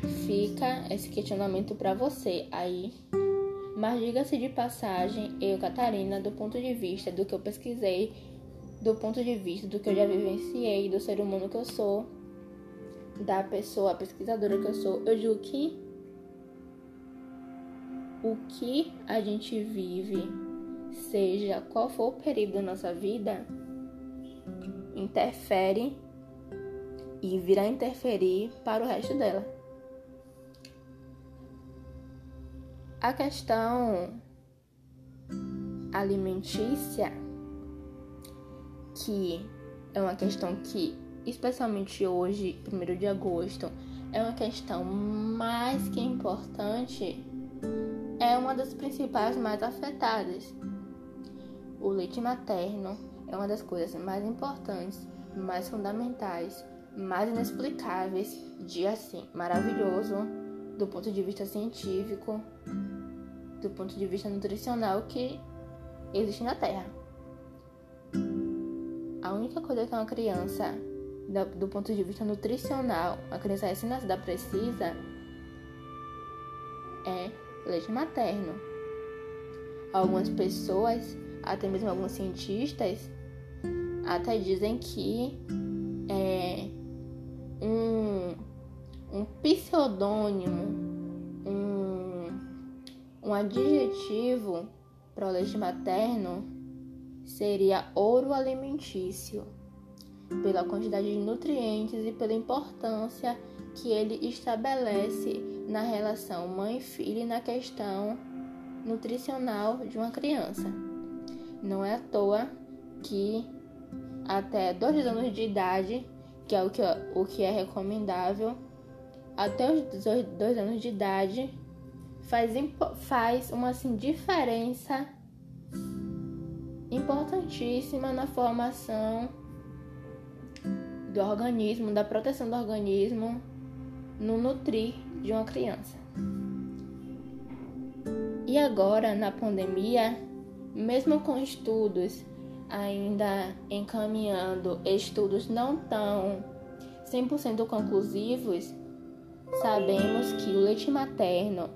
Fica esse questionamento para você aí. Mas diga-se de passagem, eu, Catarina, do ponto de vista do que eu pesquisei, do ponto de vista do que eu já vivenciei, do ser humano que eu sou, da pessoa pesquisadora que eu sou, eu digo que o que a gente vive, seja qual for o período da nossa vida, interfere e virá interferir para o resto dela. A questão alimentícia, que é uma questão que especialmente hoje, 1 de agosto, é uma questão mais que importante, é uma das principais mais afetadas. O leite materno é uma das coisas mais importantes, mais fundamentais, mais inexplicáveis de assim, maravilhoso do ponto de vista científico, do ponto de vista nutricional que existe na Terra. A única coisa que uma criança do ponto de vista nutricional, a criança recém-nascida precisa é leite materno. Algumas pessoas, até mesmo alguns cientistas, até dizem que é um, um pseudônimo, um adjetivo para o leite materno seria ouro alimentício pela quantidade de nutrientes e pela importância que ele estabelece na relação mãe-filho e na questão nutricional de uma criança. Não é à toa que até dois anos de idade, que é o que, o que é recomendável, até os dois anos de idade faz, faz uma assim, diferença importantíssima na formação do organismo, da proteção do organismo no nutrir de uma criança. E agora, na pandemia, mesmo com estudos ainda encaminhando estudos não tão 100% conclusivos, sabemos que o leite materno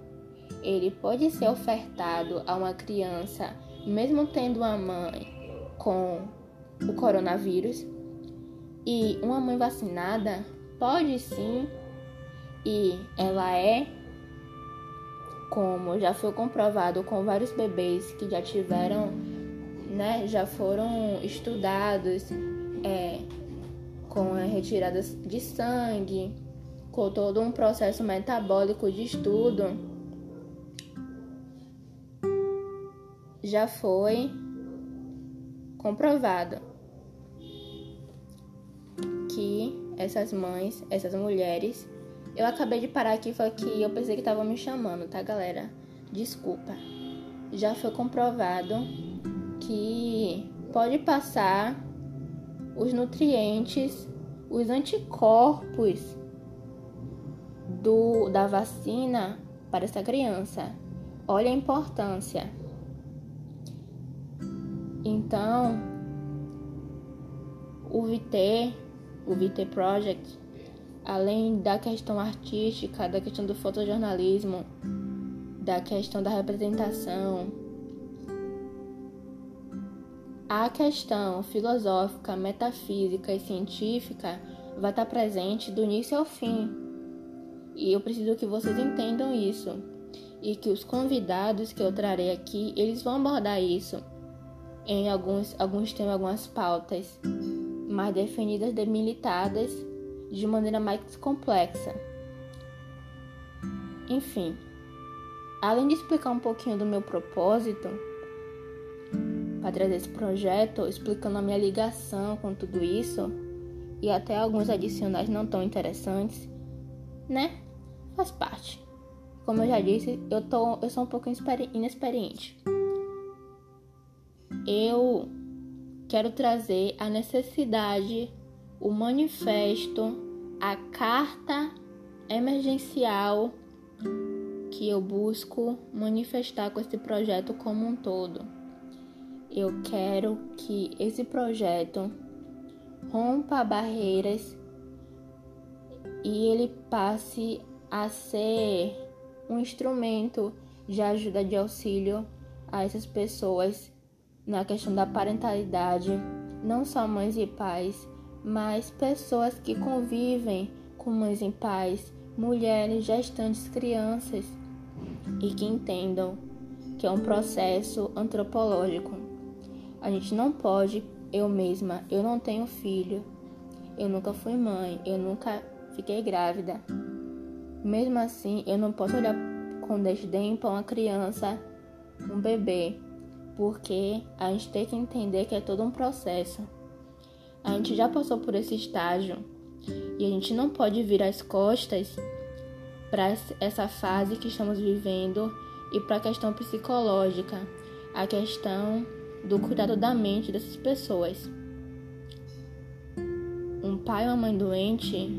ele pode ser ofertado a uma criança mesmo tendo uma mãe com o coronavírus e uma mãe vacinada pode sim e ela é como já foi comprovado com vários bebês que já tiveram, né, já foram estudados é, com retiradas de sangue, com todo um processo metabólico de estudo, já foi comprovado que essas mães, essas mulheres eu acabei de parar aqui foi que eu pensei que estavam me chamando, tá, galera? Desculpa. Já foi comprovado que pode passar os nutrientes, os anticorpos do, da vacina para essa criança. Olha a importância. Então, o VT, o VT Project, além da questão artística, da questão do fotojornalismo, da questão da representação, a questão filosófica, metafísica e científica vai estar presente do início ao fim. E eu preciso que vocês entendam isso e que os convidados que eu trarei aqui, eles vão abordar isso em alguns alguns temas, algumas pautas mais definidas, delimitadas de maneira mais complexa. Enfim, além de explicar um pouquinho do meu propósito para trazer esse projeto, explicando a minha ligação com tudo isso e até alguns adicionais não tão interessantes, né? Faz parte. Como eu já disse, eu, tô, eu sou um pouco inexperiente. Eu quero trazer a necessidade o manifesto, a carta emergencial que eu busco manifestar com esse projeto como um todo. Eu quero que esse projeto rompa barreiras e ele passe a ser um instrumento de ajuda de auxílio a essas pessoas na questão da parentalidade, não só mães e pais, mas pessoas que convivem com mães em paz, mulheres, gestantes, crianças e que entendam que é um processo antropológico. A gente não pode, eu mesma, eu não tenho filho, eu nunca fui mãe, eu nunca fiquei grávida. Mesmo assim, eu não posso olhar com desdém para uma criança, um bebê, porque a gente tem que entender que é todo um processo. A gente já passou por esse estágio e a gente não pode virar as costas para essa fase que estamos vivendo e para a questão psicológica, a questão do cuidado da mente dessas pessoas. Um pai ou uma mãe doente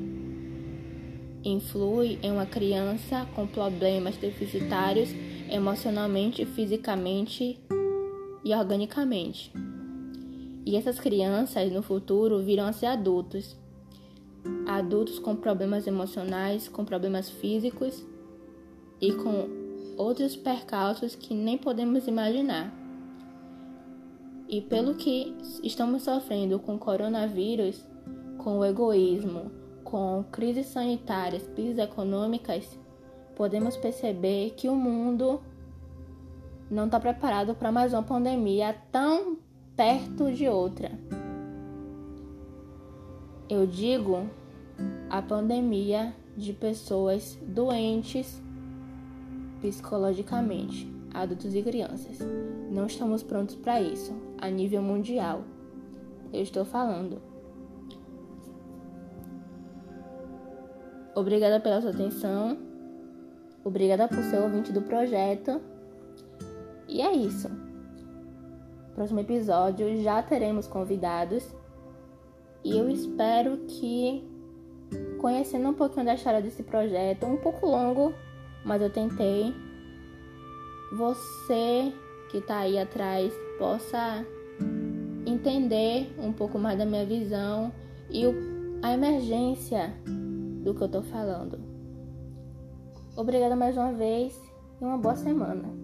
influi em uma criança com problemas deficitários emocionalmente, fisicamente e organicamente. E essas crianças no futuro virão a ser adultos. Adultos com problemas emocionais, com problemas físicos e com outros percalços que nem podemos imaginar. E pelo que estamos sofrendo com o coronavírus, com o egoísmo, com crises sanitárias, crises econômicas, podemos perceber que o mundo não está preparado para mais uma pandemia tão perto de outra. Eu digo a pandemia de pessoas doentes psicologicamente, adultos e crianças. Não estamos prontos para isso a nível mundial. Eu estou falando. Obrigada pela sua atenção. Obrigada por ser ouvinte do projeto. E é isso próximo episódio já teremos convidados e eu espero que conhecendo um pouquinho da história desse projeto, um pouco longo, mas eu tentei. Você que está aí atrás possa entender um pouco mais da minha visão e a emergência do que eu estou falando. Obrigada mais uma vez e uma boa semana.